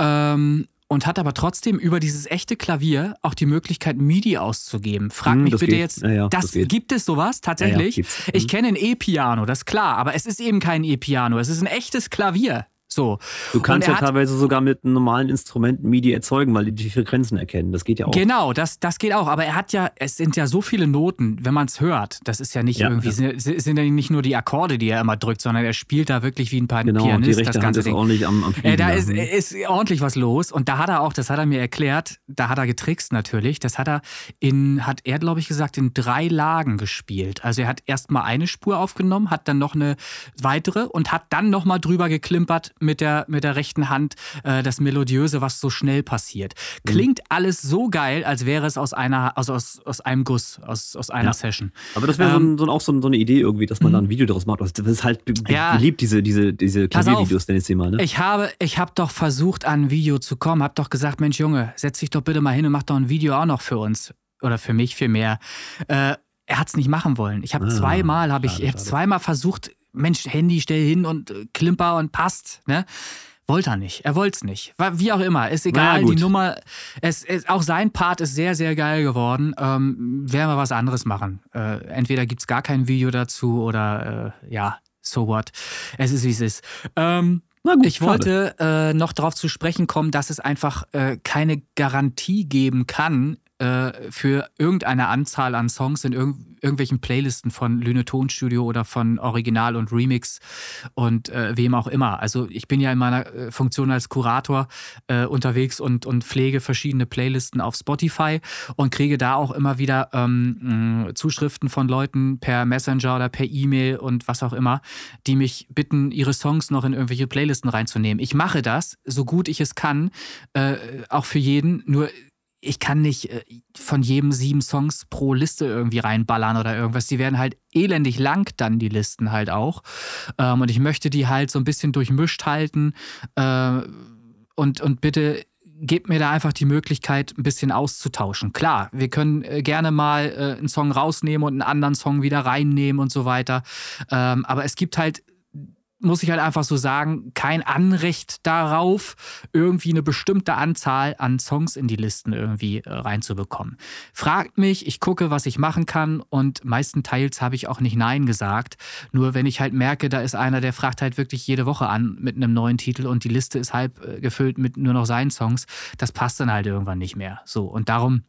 Ähm, und hat aber trotzdem über dieses echte Klavier auch die Möglichkeit, MIDI auszugeben. Frag Hm, mich das bitte geht. jetzt, Ja, ja, das, das gibt es sowas Ja, ja, tatsächlich? gibt's. Ich Mhm. kenne ein E-Piano, das ist klar, aber es ist eben kein E-Piano, es ist ein echtes Klavier. So. Du kannst ja teilweise sogar mit einem normalen Instrument MIDI erzeugen, weil die die Frequenzen erkennen. Das geht ja auch. Genau, das, das geht auch. Aber er hat ja, es sind ja so viele Noten, wenn man es hört. Das ist ja nicht ja, irgendwie, ja. Sind, sind ja nicht nur die Akkorde, die er immer drückt, sondern er spielt da wirklich wie ein paar genau, Pianist. Die rechte das ganze Hand ist ordentlich am, am Fliegen, äh, Da ist, ist ordentlich was los. Und da hat er auch, das hat er mir erklärt, da hat er getrickst natürlich. Das hat er in, hat er, glaube ich, gesagt, in drei Lagen gespielt. Also er hat erst mal eine Spur aufgenommen, hat dann noch eine weitere und hat dann noch mal drüber geklimpert mit der, mit der rechten Hand äh, das Melodiöse, was so schnell passiert. Klingt mhm. alles so geil, als wäre es aus einer, aus, aus, aus einem Guss, aus, aus einer ja. Session. Aber das wäre ähm, so, so, auch so, so, eine Idee irgendwie, dass man mhm. da ein Video daraus macht. Das ist halt ja. beliebt, diese, diese, diese Klaviervideos, nenne ich sie mal. Ne? Ich habe, ich habe doch versucht, an ein Video zu kommen, habe doch gesagt, Mensch Junge, setz dich doch bitte mal hin und mach doch ein Video auch noch für uns. Oder für mich vielmehr. Äh, er hat es nicht machen wollen. Ich habe ah, zweimal, habe ich, ich habe zweimal versucht, Mensch, Handy stell hin und äh, klimper und passt. Ne? Wollte er nicht. Er wollte es nicht. Wie auch immer. Ist egal. Die Nummer, es, es, auch sein Part ist sehr, sehr geil geworden. Ähm, werden wir was anderes machen. Äh, entweder gibt es gar kein Video dazu oder äh, ja, so what. Es ist, wie es ist. Ähm, Gut, ich wollte äh, noch darauf zu sprechen kommen, dass es einfach äh, keine Garantie geben kann, äh, für irgendeine Anzahl an Songs in irg irgendwelchen Playlisten von Lüne Tonstudio oder von Original und Remix und äh, wem auch immer. Also ich bin ja in meiner äh, Funktion als Kurator äh, unterwegs und, und pflege verschiedene Playlisten auf Spotify und kriege da auch immer wieder ähm, Zuschriften von Leuten per Messenger oder per E-Mail und was auch immer, die mich bitten, ihre Songs noch in irgendwelche Playlisten reinzunehmen. Ich mache das, so gut ich es kann, äh, auch für jeden, nur ich kann nicht äh, von jedem sieben Songs pro Liste irgendwie reinballern oder irgendwas. Die werden halt elendig lang dann, die Listen halt auch. Ähm, und ich möchte die halt so ein bisschen durchmischt halten. Äh, und, und bitte gebt mir da einfach die Möglichkeit, ein bisschen auszutauschen. Klar, wir können äh, gerne mal einen Song rausnehmen und einen anderen Song wieder reinnehmen und so weiter. Ähm, aber es gibt halt muss ich halt einfach so sagen, kein Anrecht darauf, irgendwie eine bestimmte Anzahl an Songs in die Listen irgendwie äh, reinzubekommen. Fragt mich, ich gucke, was ich machen kann und meistenteils habe ich auch nicht Nein gesagt. Nur wenn ich halt merke, da ist einer, der fragt halt wirklich jede Woche an mit einem neuen Titel und die Liste ist halb äh, gefüllt mit nur noch seinen Songs, das passt dann halt irgendwann nicht mehr. So, und darum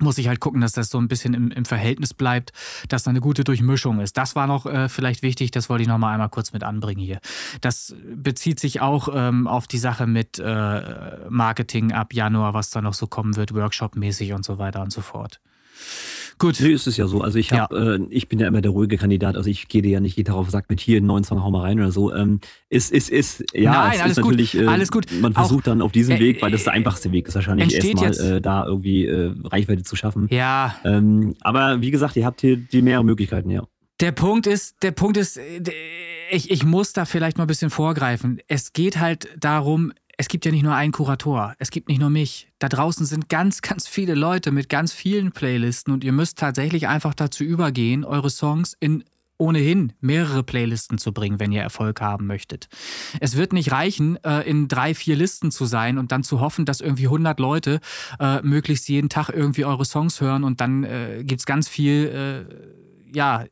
muss ich halt gucken, dass das so ein bisschen im, im Verhältnis bleibt, dass da eine gute Durchmischung ist. Das war noch äh, vielleicht wichtig, das wollte ich noch mal einmal kurz mit anbringen hier. Das bezieht sich auch ähm, auf die Sache mit äh, Marketing ab Januar, was da noch so kommen wird, Workshop-mäßig und so weiter und so fort. Gut. Nee, ist es ja so. Also ich hab, ja. äh, ich bin ja immer der ruhige Kandidat. Also ich gehe dir ja nicht jeder darauf sagt mit hier einen neuen Song hau mal rein oder so. Ähm, ist, ist, ist, ja, Nein, es alles ist natürlich, gut. Äh, alles gut. man versucht Auch, dann auf diesem äh, Weg, weil das der einfachste Weg ist wahrscheinlich erstmal äh, da irgendwie äh, Reichweite zu schaffen. Ja. Ähm, aber wie gesagt, ihr habt hier die mehrere Möglichkeiten, ja. Der Punkt ist, der Punkt ist, äh, ich, ich muss da vielleicht mal ein bisschen vorgreifen. Es geht halt darum, es gibt ja nicht nur einen Kurator, es gibt nicht nur mich. Da draußen sind ganz, ganz viele Leute mit ganz vielen Playlisten und ihr müsst tatsächlich einfach dazu übergehen, eure Songs in ohnehin mehrere Playlisten zu bringen, wenn ihr Erfolg haben möchtet. Es wird nicht reichen, äh, in drei, vier Listen zu sein und dann zu hoffen, dass irgendwie 100 Leute äh, möglichst jeden Tag irgendwie eure Songs hören und dann äh, gibt es ganz viel, äh, ja,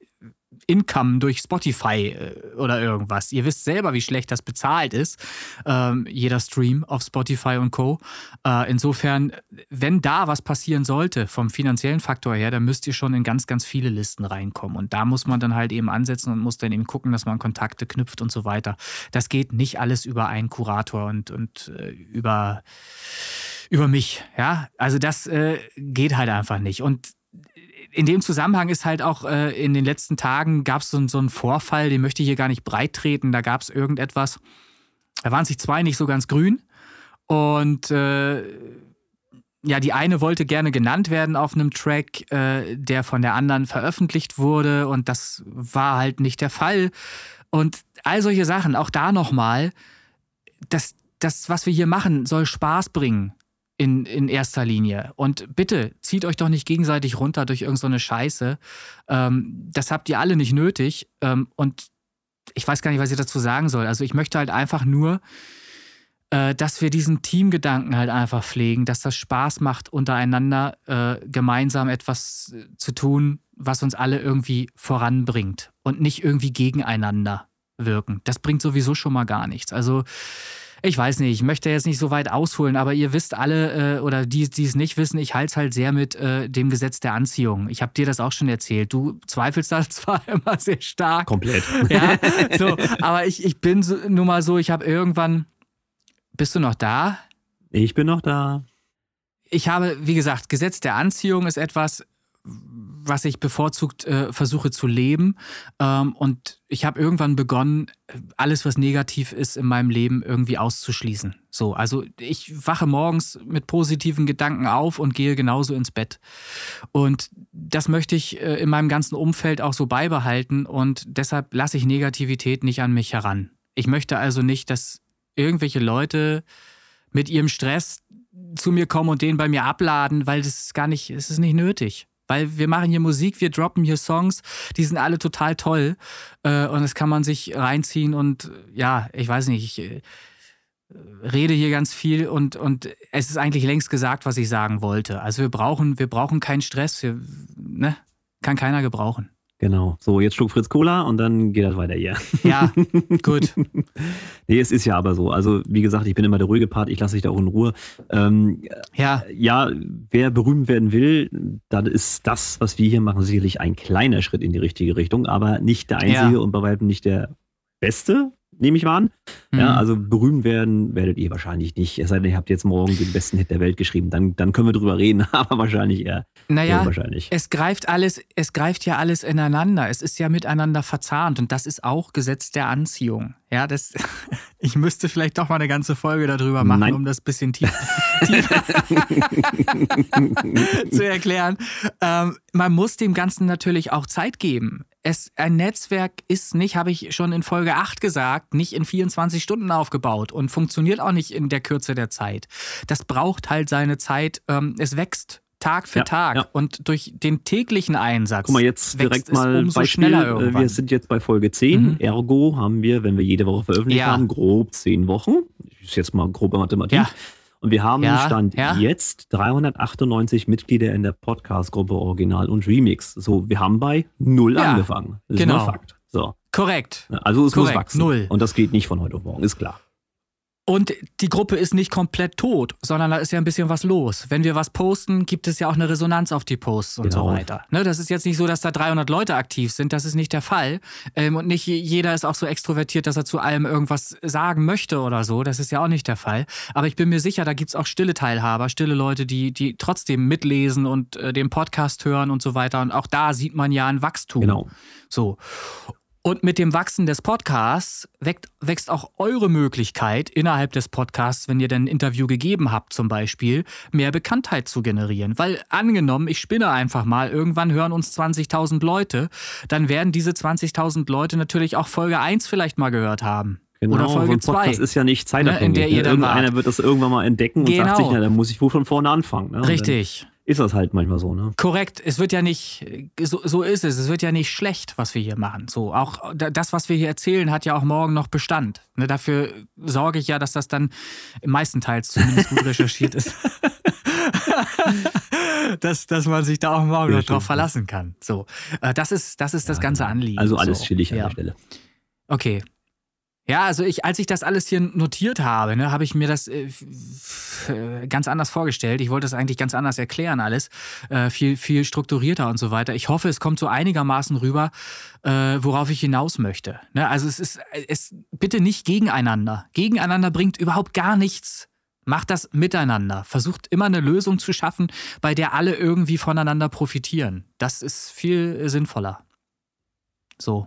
Income durch Spotify äh, oder irgendwas. Ihr wisst selber, wie schlecht das bezahlt ist, ähm, jeder Stream auf Spotify und Co. Äh, insofern, wenn da was passieren sollte vom finanziellen Faktor her, dann müsst ihr schon in ganz, ganz viele Listen reinkommen. Und da muss man dann halt eben ansetzen und muss dann eben gucken, dass man Kontakte knüpft und so weiter. Das geht nicht alles über einen Kurator und, und äh, über über mich, ja. Also das äh, geht halt einfach nicht. Und in dem Zusammenhang ist halt auch äh, in den letzten Tagen gab es so, so einen Vorfall, den möchte ich hier gar nicht breit treten. Da gab es irgendetwas, da waren sich zwei nicht so ganz grün. Und äh, ja, die eine wollte gerne genannt werden auf einem Track, äh, der von der anderen veröffentlicht wurde. Und das war halt nicht der Fall. Und all solche Sachen, auch da nochmal, das, das, was wir hier machen, soll Spaß bringen in, in erster Linie. Und bitte, zieht euch doch nicht gegenseitig runter durch irgendeine so Scheiße. Ähm, das habt ihr alle nicht nötig. Ähm, und ich weiß gar nicht, was ich dazu sagen soll. Also ich möchte halt einfach nur, äh, dass wir diesen Teamgedanken halt einfach pflegen, dass das Spaß macht, untereinander äh, gemeinsam etwas zu tun, was uns alle irgendwie voranbringt und nicht irgendwie gegeneinander. wirken. Das bringt sowieso schon mal gar nichts. Also ich weiß nicht, ich möchte jetzt nicht so weit ausholen, aber ihr wisst alle, äh, oder die, die es nicht wissen, ich halte es halt sehr mit äh, dem Gesetz der Anziehung. Ich habe dir das auch schon erzählt. Du zweifelst da zwar immer sehr stark. Komplett. Ja, so, aber ich, ich bin so, nun mal so, ich habe irgendwann. Bist du noch da? Ich bin noch da. Ich habe, wie gesagt, Gesetz der Anziehung ist etwas, was ich bevorzugt äh, versuche zu leben. Ähm, und ich habe irgendwann begonnen, alles, was negativ ist in meinem Leben, irgendwie auszuschließen. So, also ich wache morgens mit positiven Gedanken auf und gehe genauso ins Bett. Und das möchte ich äh, in meinem ganzen Umfeld auch so beibehalten und deshalb lasse ich Negativität nicht an mich heran. Ich möchte also nicht, dass irgendwelche Leute mit ihrem Stress zu mir kommen und den bei mir abladen, weil das ist gar nicht, es ist nicht nötig. Weil wir machen hier Musik, wir droppen hier Songs, die sind alle total toll. Äh, und das kann man sich reinziehen und ja, ich weiß nicht, ich äh, rede hier ganz viel und, und es ist eigentlich längst gesagt, was ich sagen wollte. Also wir brauchen, wir brauchen keinen Stress, wir, ne? kann keiner gebrauchen. Genau. So, jetzt Schluck Fritz Cola und dann geht das weiter hier. Ja, gut. nee, es ist ja aber so. Also, wie gesagt, ich bin immer der ruhige Part, ich lasse dich da auch in Ruhe. Ähm, ja. Ja, wer berühmt werden will, dann ist das, was wir hier machen, sicherlich ein kleiner Schritt in die richtige Richtung, aber nicht der einzige Ja. und bei weitem nicht der beste, nehme ich mal an. Ja, Mhm. also berühmt werden werdet ihr wahrscheinlich nicht. Es sei denn, ihr habt jetzt morgen den besten Hit der Welt geschrieben. Dann, dann können wir drüber reden, aber wahrscheinlich eher Naja, unwahrscheinlich. es greift alles, es greift ja alles ineinander. Es ist ja miteinander verzahnt und das ist auch Gesetz der Anziehung. Ja, das, ich müsste vielleicht doch mal eine ganze Folge darüber machen, Nein. um das ein bisschen tief, tiefer zu erklären. Ähm, man muss dem Ganzen natürlich auch Zeit geben. Es, ein Netzwerk ist nicht, habe ich schon in Folge 8 gesagt, nicht in 24 Stunden aufgebaut und funktioniert auch nicht in der Kürze der Zeit. Das braucht halt seine Zeit. Ähm, es wächst Tag für Ja, Tag ja. und durch den täglichen Einsatz. Guck mal, jetzt direkt es mal umso Beispiel. schneller äh, irgendwann. Wir sind jetzt bei Folge 10. Mhm. Ergo haben wir, wenn wir jede Woche veröffentlicht Ja. haben, grob 10 Wochen. Ist jetzt mal grobe Mathematik. Und wir haben Ja, Stand ja. jetzt 398 Mitglieder in der Podcast-Gruppe Original und Remix. So, wir haben bei null Ja, angefangen. Das genau. ist mal Fakt. So. Korrekt. Also es Korrekt, muss wachsen. null. Und das geht nicht von heute auf morgen, ist klar. Und die Gruppe ist nicht komplett tot, sondern da ist ja ein bisschen was los. Wenn wir was posten, gibt es ja auch eine Resonanz auf die Posts und so Genau. weiter. Ne, das ist jetzt nicht so, dass da 300 Leute aktiv sind. Das ist nicht der Fall. Ähm, und nicht je- jeder ist auch so extrovertiert, dass er zu allem irgendwas sagen möchte oder so. Das ist ja auch nicht der Fall. Aber ich bin mir sicher, da gibt es auch stille Teilhaber, stille Leute, die, die trotzdem mitlesen und äh, den Podcast hören und so weiter. Und auch da sieht man ja ein Wachstum. Genau. So. Und mit dem Wachsen des Podcasts wächst, auch eure Möglichkeit, innerhalb des Podcasts, wenn ihr dann ein Interview gegeben habt zum Beispiel, mehr Bekanntheit zu generieren. Weil angenommen, ich spinne einfach mal, irgendwann hören uns 20.000 Leute, dann werden diese 20.000 Leute natürlich auch Folge 1 vielleicht mal gehört haben. Genau, Oder Folge ein Podcast 2. ist ja nicht zeitabhängig. Ne, in der ihr ne? dann Irgendeiner wart. wird das irgendwann mal entdecken und sagt Genau. sich, na, dann muss ich wohl von vorne anfangen. Ne? Richtig. Ist das halt manchmal so, ne? Korrekt, es wird ja nicht, so, so ist es, es wird ja nicht schlecht, was wir hier machen. So, auch das, was wir hier erzählen, hat ja auch morgen noch Bestand. Ne, dafür sorge ich ja, dass das dann meistenteils zumindest gut recherchiert ist. dass, dass man sich da auch morgen Ja, noch drauf ja. verlassen kann. So, äh, das ist das, ist das ganze Anliegen. Also alles so. chillig an ja. der Stelle. Okay. Ja, also ich, als ich das alles hier notiert habe, ne, habe ich mir das äh, äh, ganz anders vorgestellt. Ich wollte das eigentlich ganz anders erklären alles, äh, viel viel strukturierter und so weiter. Ich hoffe, es kommt so einigermaßen rüber, äh, worauf ich hinaus möchte. Ne? Also es ist es bitte nicht gegeneinander. Gegeneinander bringt überhaupt gar nichts. Macht das miteinander. Versucht immer eine Lösung zu schaffen, bei der alle irgendwie voneinander profitieren. Das ist viel äh, sinnvoller. So.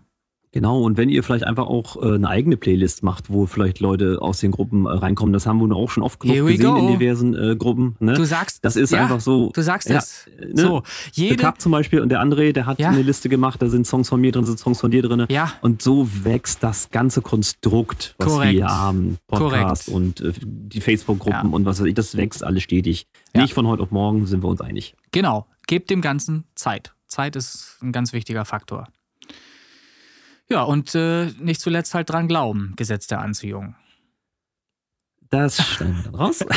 Genau, und wenn ihr vielleicht einfach auch äh, eine eigene Playlist macht, wo vielleicht Leute aus den Gruppen äh, reinkommen, das haben wir auch schon oft genug gesehen go. in diversen äh, Gruppen. Ne? Du sagst, das ist ja, einfach so. Du sagst ja, es. ne? So, Der jede. Cup zum Beispiel und der André, der hat Ja. eine Liste gemacht, da sind Songs von mir drin, sind Songs von dir drin. Ja, Und so wächst das ganze Konstrukt, was Korrekt. wir hier haben. Podcast Korrekt. und äh, die Facebook-Gruppen und was weiß ich, das wächst alles stetig. Nicht von heute auf morgen, sind wir uns einig. genau. Gebt dem Ganzen Zeit. Zeit ist ein ganz wichtiger Faktor. Ja, und äh, nicht zuletzt halt dran glauben, Gesetz der Anziehung. Das schneiden wir dann raus.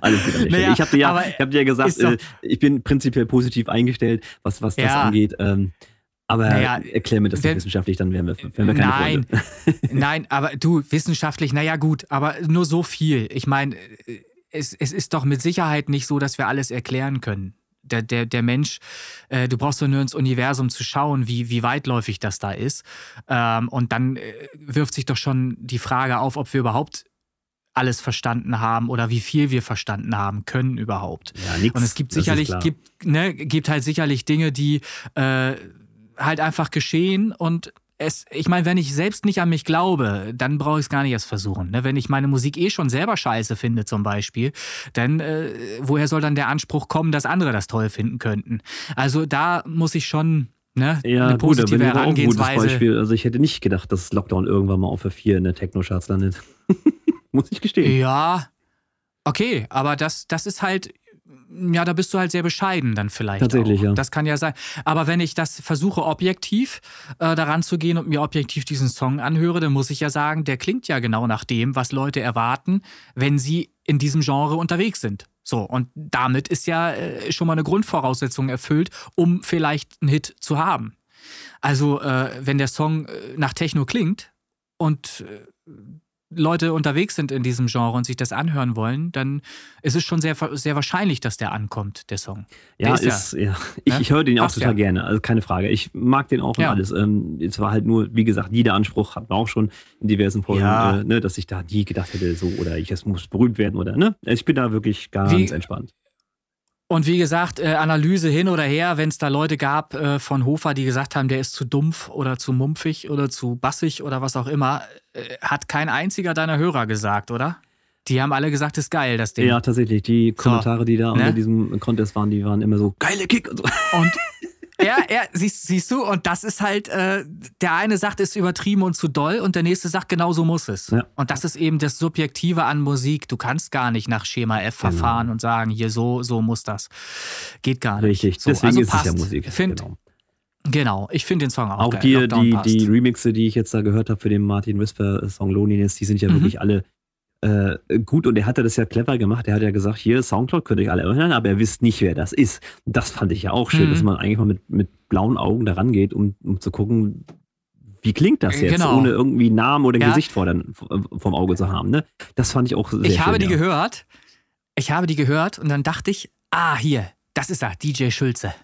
Alles gut an der Stelle. Naja, ich habe dir, ja, ich hab dir ja gesagt, äh, ich bin prinzipiell positiv eingestellt, was, was das Ja. angeht. Ähm, Aber Naja, erklär mir das nicht wissenschaftlich, dann wären wir, wären wir keine Nein, nein, aber du, wissenschaftlich, naja, gut, aber nur so viel. Ich meine, es, es ist doch mit Sicherheit nicht so, dass wir alles erklären können. Der, der, der Mensch, äh, du brauchst doch nur ins Universum zu schauen, wie, wie weitläufig das da ist. Ähm, und dann äh, wirft sich doch schon die Frage auf, ob wir überhaupt alles verstanden haben oder wie viel wir verstanden haben können überhaupt. Ja, nix. Und es gibt sicherlich, gibt, ne, gibt halt sicherlich Dinge, die äh, halt einfach geschehen und es, ich meine, wenn ich selbst nicht an mich glaube, dann brauche ich es gar nicht erst versuchen. Ne? Wenn ich meine Musik eh schon selber scheiße finde, zum Beispiel, dann äh, woher soll dann der Anspruch kommen, dass andere das toll finden könnten? Also da muss ich schon ne, Ja, eine gut, positive ich aber auch ein gutes Herangehensweise. Beispiel. Also ich hätte nicht gedacht, dass Lockdown irgendwann mal auf der 4 in der Techno-Charts landet. Muss ich gestehen. Ja, okay, aber das, das ist halt, ja, da bist du halt sehr bescheiden dann vielleicht. Tatsächlich, auch. ja. Das kann ja sein. Aber wenn ich das versuche, objektiv äh, daran zu gehen und mir objektiv diesen Song anhöre, dann muss ich ja sagen, der klingt ja genau nach dem, was Leute erwarten, wenn sie in diesem Genre unterwegs sind. So, und damit ist ja äh, schon mal eine Grundvoraussetzung erfüllt, um vielleicht einen Hit zu haben. Also, äh, wenn der Song äh, nach Techno klingt und äh, Leute unterwegs sind in diesem Genre und sich das anhören wollen, dann ist es schon sehr, sehr wahrscheinlich, dass der ankommt, der Song. Ja, Der ist, ja. Ich, ne? ich höre den auch Passt total ja. gerne, also keine Frage. Ich mag den auch und Ja. alles. Ähm, es war halt nur, wie gesagt, nie der Anspruch, hatten wir auch schon in diversen Folgen, Ja. äh, ne, dass ich da nie gedacht hätte, so, oder ich, es muss berühmt werden oder, ne? Also Ich bin da wirklich ganz Wie- entspannt. Und wie gesagt, äh, Analyse hin oder her, wenn es da Leute gab äh, von Hofer, die gesagt haben, der ist zu dumpf oder zu mumpfig oder zu bassig oder was auch immer, äh, hat kein einziger deiner Hörer gesagt, oder? Die haben alle gesagt, ist geil, das Ding. Ja, tatsächlich. Die Kommentare, die da Ne? unter diesem Contest waren, die waren immer so, geile Kick und so. Und ja, ja, siehst, siehst du, und das ist halt, äh, der eine sagt, ist übertrieben und zu doll und der nächste sagt, genau so muss es. Ja. Und das ist eben das Subjektive an Musik. Du kannst gar nicht nach Schema F Genau. verfahren und sagen, hier so, so muss das. Geht gar nicht. Richtig, So, deswegen also ist es ja passt. Musik. Find, genau. Genau, ich finde den Song auch, Auch geil. die, Lockdown die, passt. die Remixe, die ich jetzt da gehört habe für den Martin Whisper Song Loneliness, die sind ja Mhm. wirklich alle äh, gut und er hatte das ja clever gemacht. Er hat ja gesagt, hier Soundcloud könnt ihr alle hören, aber er wisst nicht, wer das ist. Das fand ich ja auch schön, Mhm. dass man eigentlich mal mit, mit blauen Augen da rangeht, um, um zu gucken, wie klingt das jetzt, genau. ohne irgendwie Namen oder Ja. Gesicht vor den, vom Auge zu haben. Ne? Das fand ich auch sehr Ich schön, habe die ja. gehört. Ich habe die gehört und dann dachte ich, ah, hier, das ist er, DJ Schulze.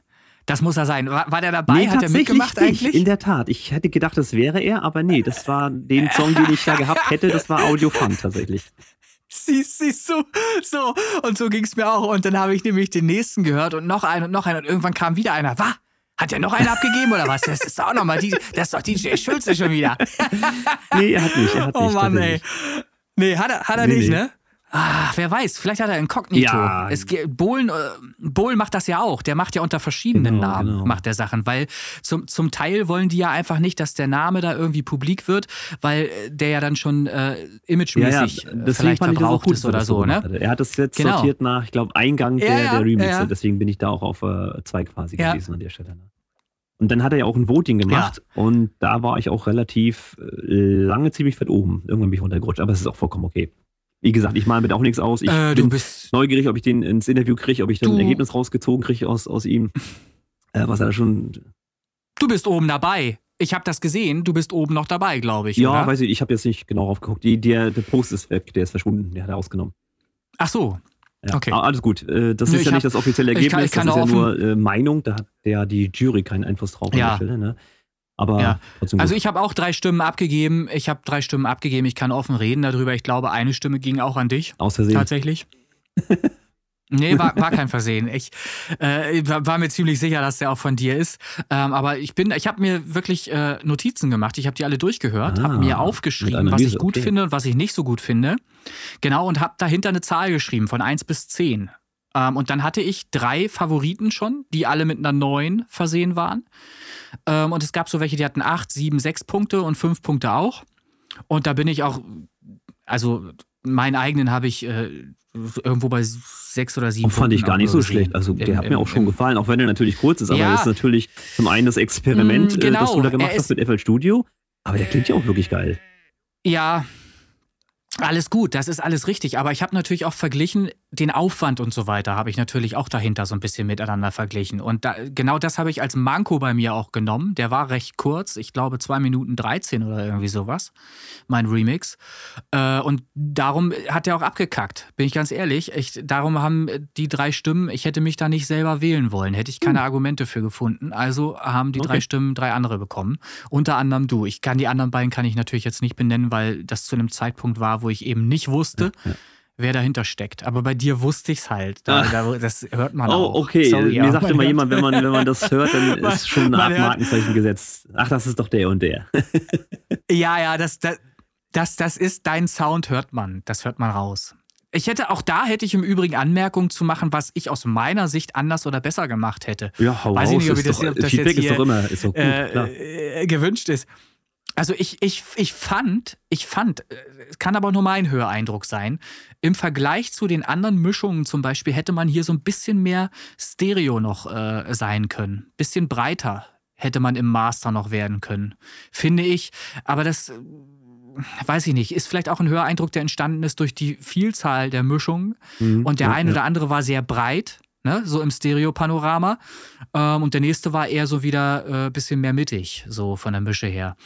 Das muss er sein. War, war der dabei? Nee, Hat er mitgemacht nicht. eigentlich? In der Tat. Ich hätte gedacht, das wäre er, aber nee, das war den Song, den ich da gehabt hätte, das war Audio Fun tatsächlich. Siehst, siehst du, so. Und so ging es mir auch. Und dann habe ich nämlich den nächsten gehört und noch einen und noch einen. Und irgendwann kam wieder einer. Was? Hat er noch einen abgegeben oder was? Das ist doch auch nochmal, das ist doch DJ Schulze schon wieder. Nee, er hat nicht. Er hat Oh nicht, Mann, ey. Nee, hat er, hat er Nee, nicht, nee. ne? Ah, wer weiß, vielleicht hat er Inkognito. Ja. Es, Bohlen, äh, Bohlen macht das ja auch. Der macht ja unter verschiedenen Genau, Namen, genau. macht der Sachen. Weil zum, zum Teil wollen die ja einfach nicht, dass der Name da irgendwie publik wird, weil äh, der ja dann schon äh, Ja, ja, imagemäßig äh, vielleicht verbraucht gut, ist er oder so, ne? Er hat das jetzt Genau. sortiert nach, ich glaube, Eingang Ja, der, ja, der Remixe. ja, ja. Deswegen bin ich da auch auf äh, zwei quasi Ja. gewesen an der Stelle. ne? Und dann hat er ja auch ein Voting gemacht und da war ich auch relativ lange ziemlich weit oben. Irgendwann bin ich runtergerutscht, aber es ist auch vollkommen okay. Wie gesagt, ich male mit auch nichts aus. Ich Äh, bin neugierig, ob ich den ins Interview kriege, ob ich dann ein Ergebnis rausgezogen kriege aus, aus ihm. Äh, was er da schon. Du bist oben dabei. Ich habe das gesehen. Du bist oben noch dabei, glaube ich. Ja, oder? weiß ich, ich habe jetzt nicht genau raufgeguckt. Die, der, der Post ist weg, der ist verschwunden, der hat er ausgenommen. Ach so. Ja. Okay. Aber alles gut. Äh, Das Nö, ist ich ja hab- nicht das offizielle ich kann- Ergebnis, ich kann das ist ja nur äh, Meinung. Da hat der die Jury keinen Einfluss drauf an Ja. der Stelle. Ne? Aber Ja. Also ich habe auch drei Stimmen abgegeben. Ich habe drei Stimmen abgegeben. Ich kann offen reden darüber. Ich glaube, eine Stimme ging auch an dich. aus Versehen. Tatsächlich. Nee, war, war kein Versehen. Ich äh, war, mir ziemlich sicher, dass der auch von dir ist. Ähm, aber ich bin, ich habe mir wirklich äh, Notizen gemacht. Ich habe die alle durchgehört, Ah, habe mir aufgeschrieben, was ich gut okay. finde und was ich nicht so gut finde. Genau, und habe dahinter eine Zahl geschrieben von 1 bis 10. Ähm, und dann hatte ich drei Favoriten schon, die alle mit einer 9 versehen waren. Ähm, und es gab so welche, die hatten 8, 7, 6 Punkte und 5 Punkte auch. Und da bin ich auch, also meinen eigenen habe ich äh, irgendwo bei 6 oder 7 Und fand ich gar nicht so gesehen. schlecht. Also der Im- hat mir im- auch schon im- gefallen, auch wenn er natürlich kurz ist. Aber Ja. das ist natürlich zum einen das Experiment, Mm, äh, das genau. du da gemacht hast mit FL Studio. Aber der klingt ja auch wirklich geil. Ja, Alles gut, das ist alles richtig. Aber ich habe natürlich auch verglichen, den Aufwand und so weiter habe ich natürlich auch dahinter so ein bisschen miteinander verglichen. Und da, genau das habe ich als Manko bei mir auch genommen. Der war recht kurz, ich glaube 2 Minuten 13 oder irgendwie sowas, mein Remix. Äh, und darum hat er auch abgekackt, bin ich ganz ehrlich. Ich, darum haben die drei Stimmen, ich hätte mich da nicht selber wählen wollen, hätte ich keine hm. Argumente für gefunden. Also haben die okay. drei Stimmen drei andere bekommen. Unter anderem du. Ich kann die anderen beiden kann ich natürlich jetzt nicht benennen, weil das zu einem Zeitpunkt war, wo ich eben nicht wusste, ja, ja. wer dahinter steckt. Aber bei dir wusste ich es halt. Da, da, das hört man oh, auch. Oh, okay. Sorry, Mir sagt immer jemand, wenn man, wenn man das hört, dann ist schon ein Art Markenzeichen gesetzt. Ach, das ist doch der und der. ja, ja, das, das, das, das ist dein Sound, hört man. Das hört man raus. Ich hätte auch da hätte ich im Übrigen Anmerkungen zu machen, was ich aus meiner Sicht anders oder besser gemacht hätte. Ja, hau Weiß raus, ich nicht, ob, das, doch, ob das Feedback jetzt hier, ist doch immer ist doch gut, äh, gewünscht ist. Also ich, ich, ich fand, ich fand, äh, es kann aber nur mein Höreindruck sein, im Vergleich zu den anderen Mischungen zum Beispiel hätte man hier so ein bisschen mehr Stereo noch äh, sein können. Bisschen breiter hätte man im Master noch werden können, finde ich. Aber das, äh, weiß ich nicht, ist vielleicht auch ein Höreindruck, der entstanden ist durch die Vielzahl der Mischungen. Mhm, und der ja, eine ja. oder andere war sehr breit ne? so im Stereo-Panorama. Ähm, und der nächste war eher so wieder ein äh, bisschen mehr mittig, so von der Mische her.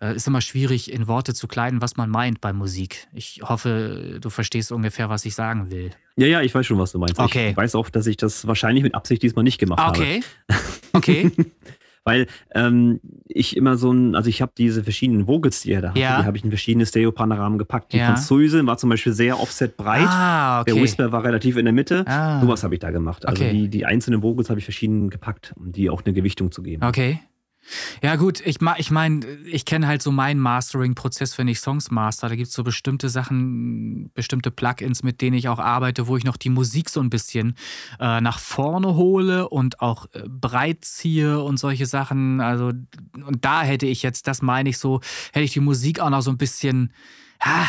Äh, ist immer schwierig, in Worte zu kleiden, was man meint bei Musik. Ich hoffe, du verstehst ungefähr, was ich sagen will. Ja, ja, ich weiß schon, was du meinst. Okay. Ich weiß auch, dass ich das wahrscheinlich mit Absicht diesmal nicht gemacht okay. habe. Okay. Okay. Weil ähm, ich immer so ein, also ich habe diese verschiedenen Vocals, die er da hat, ja. die habe ich in verschiedene Stereo-Panoramen gepackt. Die ja. Französin war zum Beispiel sehr offset breit. Ah, okay. Der Whisper war relativ in der Mitte. Ah. Sowas habe ich da gemacht. Also okay. die, die einzelnen Vocals habe ich verschieden gepackt, um die auch eine Gewichtung zu geben. Okay. Ja, gut, ich, ich meine, ich kenne halt so meinen Mastering-Prozess, wenn ich Songs master. Da gibt es so bestimmte Sachen, bestimmte Plugins, mit denen ich auch arbeite, wo ich noch die Musik so ein bisschen äh, nach vorne hole und auch äh, breit ziehe und solche Sachen. Also, und da hätte ich jetzt, das meine ich so, hätte ich die Musik auch noch so ein bisschen. Ja,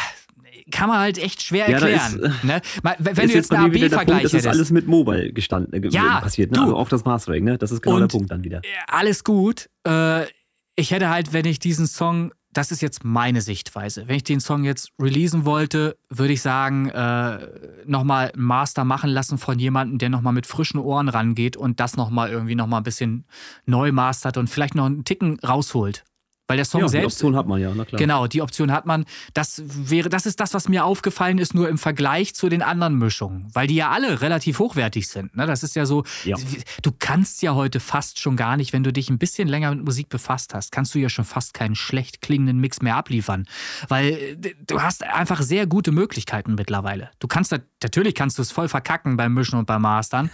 kann man halt echt schwer erklären. Ja, ist, ne? Wenn du jetzt, einen AB-Vergleich hättest. Das ist alles mit Mobile gestanden, äh, ja, passiert, ne? Du, also auch das Mastering, ne? Das ist genau der Punkt dann wieder. Alles gut. Äh, ich hätte halt, wenn ich diesen Song, das ist jetzt meine Sichtweise, wenn ich den Song jetzt releasen wollte, würde ich sagen, äh, nochmal einen Master machen lassen von jemandem, der nochmal mit frischen Ohren rangeht und das nochmal irgendwie nochmal ein bisschen neu mastert und vielleicht noch einen Ticken rausholt. Weil der Song ja, selbst. Die Option hat man ja, na klar. Genau, die Option hat man. Das wäre, das ist das, was mir aufgefallen ist, nur im Vergleich zu den anderen Mischungen. Weil die ja alle relativ hochwertig sind. Ne? Das ist ja so, ja. du kannst ja heute fast schon gar nicht, wenn du dich ein bisschen länger mit Musik befasst hast, kannst du ja schon fast keinen schlecht klingenden Mix mehr abliefern. Weil du hast einfach sehr gute Möglichkeiten mittlerweile. Du kannst natürlich kannst du es voll verkacken beim Mischen und beim Mastern,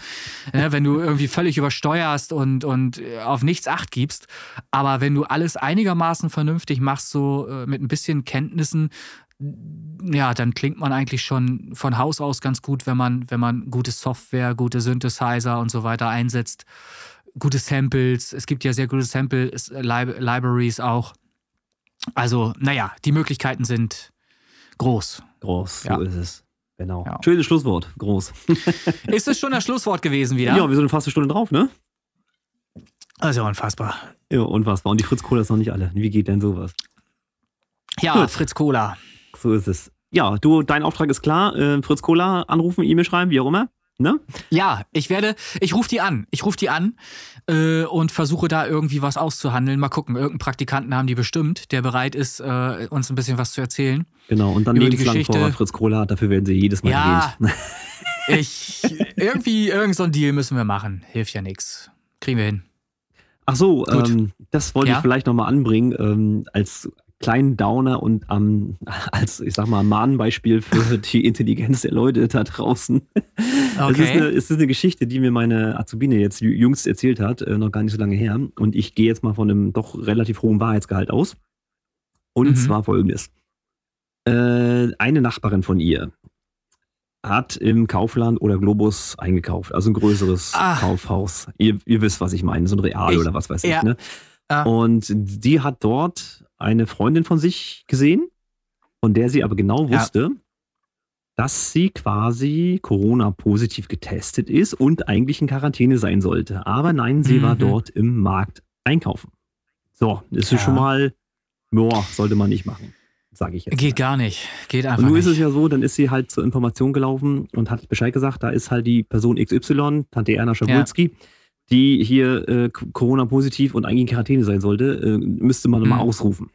ne? wenn du irgendwie völlig übersteuerst und, und auf nichts Acht gibst. Aber wenn du alles einigermaßen vernünftig machst, so äh, mit ein bisschen Kenntnissen, ja, dann klingt man eigentlich schon von Haus aus ganz gut, wenn man, wenn man gute Software, gute Synthesizer und so weiter einsetzt, gute Samples. Es gibt ja sehr gute Sample-Libraries auch. Also, naja, die Möglichkeiten sind groß. Groß, so ja. ist es. Genau. Ja. Schönes Schlusswort, groß. ist es schon das Schlusswort gewesen wieder? Ja, wir sind fast eine Stunde drauf, ne? Also unfassbar. Ja, unfassbar. Und die Fritz Cola ist noch nicht alle. Wie geht denn sowas? Ja, Gut. Fritz Cola. So ist es. Ja, du, dein Auftrag ist klar. Äh, Fritz Cola anrufen, E-Mail schreiben, wie auch immer. Ne? Ja, ich werde, ich rufe die an. Ich rufe die an äh, und versuche da irgendwie was auszuhandeln. Mal gucken, irgendeinen Praktikanten haben die bestimmt, der bereit ist, äh, uns ein bisschen was zu erzählen. Genau, und dann lebenslang vor Fritz Cola, dafür werden sie jedes Mal ja, ich, irgendwie, irgend so ein Deal müssen wir machen. Hilft ja nichts. Kriegen wir hin. Ach so, ähm, das wollte ja? ich vielleicht nochmal anbringen, ähm, als kleinen Downer und ähm, als, ich sag mal, Mahnbeispiel für die Intelligenz der Leute da draußen. Okay. Es, ist eine, es ist eine Geschichte, die mir meine Azubine jetzt jüngst erzählt hat, äh, noch gar nicht so lange her. Und ich gehe jetzt mal von einem doch relativ hohen Wahrheitsgehalt aus. Und mhm. zwar folgendes. Äh, eine Nachbarin von ihr hat im Kaufland oder Globus eingekauft, also ein größeres Ach. Kaufhaus. Ihr, ihr, wisst, was ich meine, so ein Real ich, oder was weiß ja. ich. Ne? Ah. Und die hat dort eine Freundin von sich gesehen, von der sie aber genau wusste, ja. dass sie quasi Corona-positiv getestet ist und eigentlich in Quarantäne sein sollte. Aber nein, sie mhm. war dort im Markt einkaufen. So, das ist ja. schon mal, boah, sollte man nicht machen. sage ich jetzt. Geht gar nicht. Geht einfach Und nicht. ist es ja so, dann ist sie halt zur Information gelaufen und hat Bescheid gesagt, da ist halt die Person XY, Tante Erna Schawulski, die hier äh, Corona-positiv und eigentlich in Quarantäne sein sollte, äh, müsste man Mhm. mal ausrufen.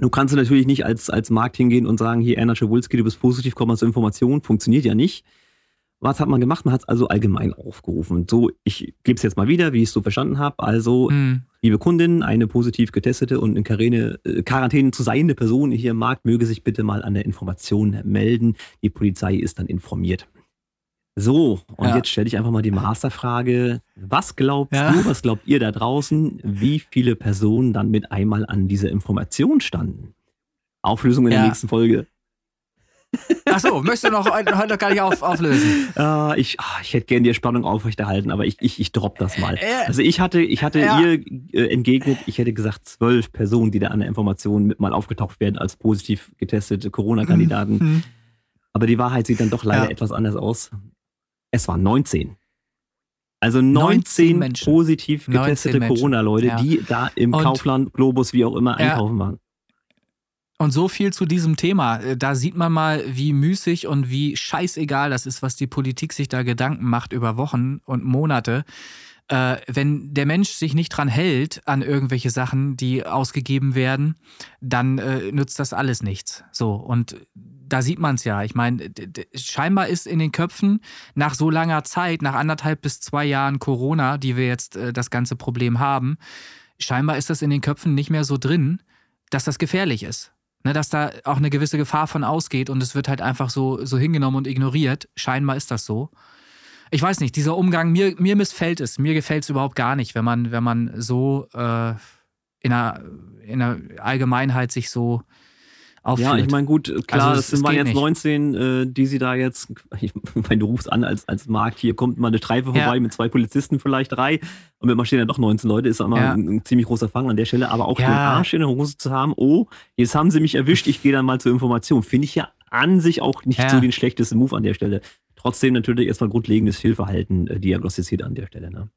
Du kannst du natürlich nicht als, als Markt hingehen und sagen, hier Erna Schawulski, du bist positiv, komm mal zur Information, funktioniert ja nicht. Was hat man gemacht? Man hat es also allgemein aufgerufen. So, ich gebe es jetzt mal wieder, wie ich es so verstanden habe. Also, Hm. liebe Kundin, eine positiv getestete und in Quarantäne, äh, Quarantäne zu seiende Person hier im Markt möge sich bitte mal an der Information melden. Die Polizei ist dann informiert. So, und Ja. jetzt stelle ich einfach mal die Masterfrage. Was glaubst Ja. du, was glaubt ihr da draußen, wie viele Personen dann mit einmal an dieser Information standen? Auflösung in der Ja. nächsten Folge. Achso, möchtest du noch heute heute noch gar nicht auf, auflösen? Äh, ich, ah, ich hätte gerne die Spannung aufrechterhalten, aber ich, ich, ich drop das mal. Äh, Also ich hatte, ich hatte Ja. ihr äh, entgegnet, ich hätte gesagt, zwölf Personen, die da an der Information mit mal aufgetaucht werden als positiv getestete Corona-Kandidaten. Hm. Aber die Wahrheit sieht dann doch leider Ja. etwas anders aus. Es waren 19. Also 19 19, Menschen. positiv 19 getestete. Corona-Leute, Ja. die da im Und- Kaufland, Globus, wie auch immer, einkaufen waren. Und so viel zu diesem Thema. Äh, Da sieht man mal, wie müßig und wie scheißegal das ist, was die Politik sich da Gedanken macht über Wochen und Monate. Äh, wenn der Mensch sich nicht dran hält an irgendwelche Sachen, die ausgegeben werden, dann äh, nützt das alles nichts. So, und da sieht man es ja. Ich meine, scheinbar ist in den Köpfen nach so langer Zeit, nach anderthalb bis zwei Jahren Corona, die wir jetzt äh, das ganze Problem haben, scheinbar ist das in den Köpfen nicht mehr so drin, dass das gefährlich ist. Ne, dass da auch eine gewisse Gefahr von ausgeht und es wird halt einfach so, so hingenommen und ignoriert. Scheinbar ist das so. Ich weiß nicht, dieser Umgang, mir, mir missfällt es. Mir gefällt es überhaupt gar nicht, wenn man, wenn man so äh, in, der, in der Allgemeinheit sich so aufführt. Ja, ich meine, gut, klar, Also es- das waren jetzt nicht. 19, äh, die sie da jetzt, ich meine, du rufst an als, als Markt, hier kommt mal eine Streife Ja. vorbei mit zwei Polizisten, vielleicht drei, und mit stehen ja doch 19 Leute, ist immer Ja. ein, ein ziemlich großer Fang an der Stelle, aber auch Ja. den Arsch in der Hose zu haben, oh, jetzt haben sie mich erwischt, ich gehe dann mal zur Information, finde ich ja an sich auch nicht so den schlechtesten Move an der Stelle. Trotzdem natürlich erstmal grundlegendes Fehlverhalten äh, diagnostiziert an der Stelle. Ne?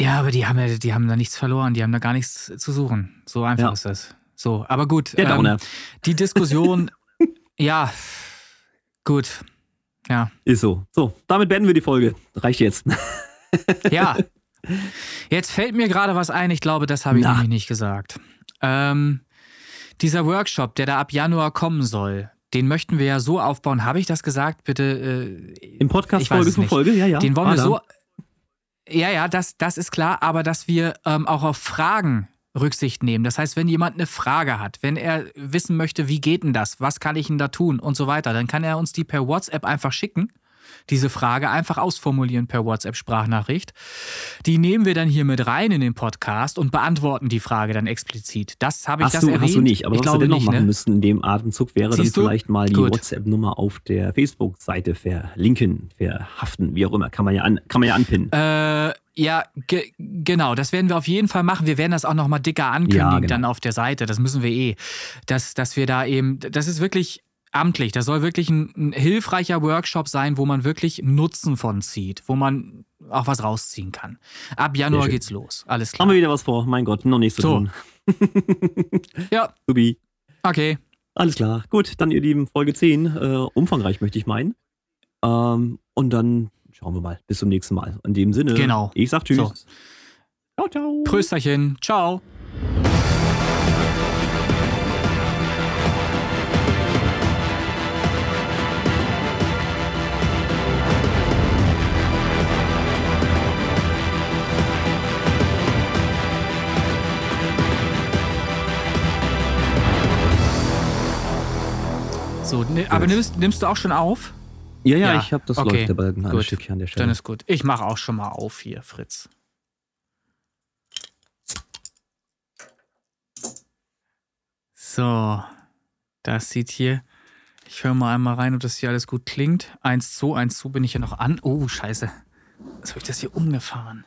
Ja, aber die haben ja, die haben da nichts verloren, die haben da gar nichts zu suchen. So einfach Ja. ist das. So, aber gut. Der ähm, die Diskussion, ja, gut. Ja. ist so. So, damit beenden wir die Folge. Reicht jetzt. Ja. Jetzt fällt mir gerade was ein, ich glaube, das habe ich Na. nämlich nicht gesagt. Ähm, dieser Workshop, der da ab Januar kommen soll, den möchten wir ja so aufbauen. Habe ich das gesagt? Bitte. Äh, Im Podcast Folge für. Folge, ja, ja. den wollen wir Adam. so. Ja, ja, das, das ist klar, aber dass wir ähm, auch auf Fragen Rücksicht nehmen. Das heißt, wenn jemand eine Frage hat, wenn er wissen möchte, wie geht denn das, was kann ich denn da tun und so weiter, dann kann er uns die per WhatsApp einfach schicken. Diese Frage einfach ausformulieren per WhatsApp-Sprachnachricht. Die nehmen wir dann hier mit rein in den Podcast und beantworten die Frage dann explizit. Das habe ich Hast das du, erwähnt. hast du nicht, aber ich was wir dennoch nicht, machen ne? müssen in dem Atemzug wäre Siehst dann du? vielleicht mal die. WhatsApp-Nummer auf der Facebook-Seite verlinken, verhaften, wie auch immer. Kann man ja, an, kann man ja anpinnen. Äh, ja, ge genau, das werden wir auf jeden Fall machen. Wir werden das auch nochmal dicker ankündigen Ja, genau. dann auf der Seite. Das müssen wir eh. Dass, dass wir da eben, das ist wirklich amtlich. Das soll wirklich ein, ein hilfreicher Workshop sein, wo man wirklich Nutzen von zieht, wo man auch was rausziehen kann. Ab Januar geht's los. Alles Haben klar. wir wieder was vor? Mein Gott, noch nichts zu So. tun. Ja, Subi. okay. Alles klar. Gut, dann ihr Lieben, Folge 10. Äh, umfangreich möchte ich meinen. Ähm, und dann schauen wir mal. Bis zum nächsten Mal. In dem Sinne. Genau. Ich sag Tschüss. So. Ciao, ciao. Prösterchen. Ciao. Ne, aber nimmst, nimmst du auch schon auf? Ja, ja, Ja, ich habe das okay, der Balken gut. Stückchen an der Stelle. Dann ist gut. Ich mache auch schon mal auf hier, Fritz. So, das sieht hier. Ich höre mal einmal rein, ob das hier alles gut klingt. 1 zu, 1 zu bin ich ja noch an. Oh, scheiße. Was habe ich das hier umgefahren?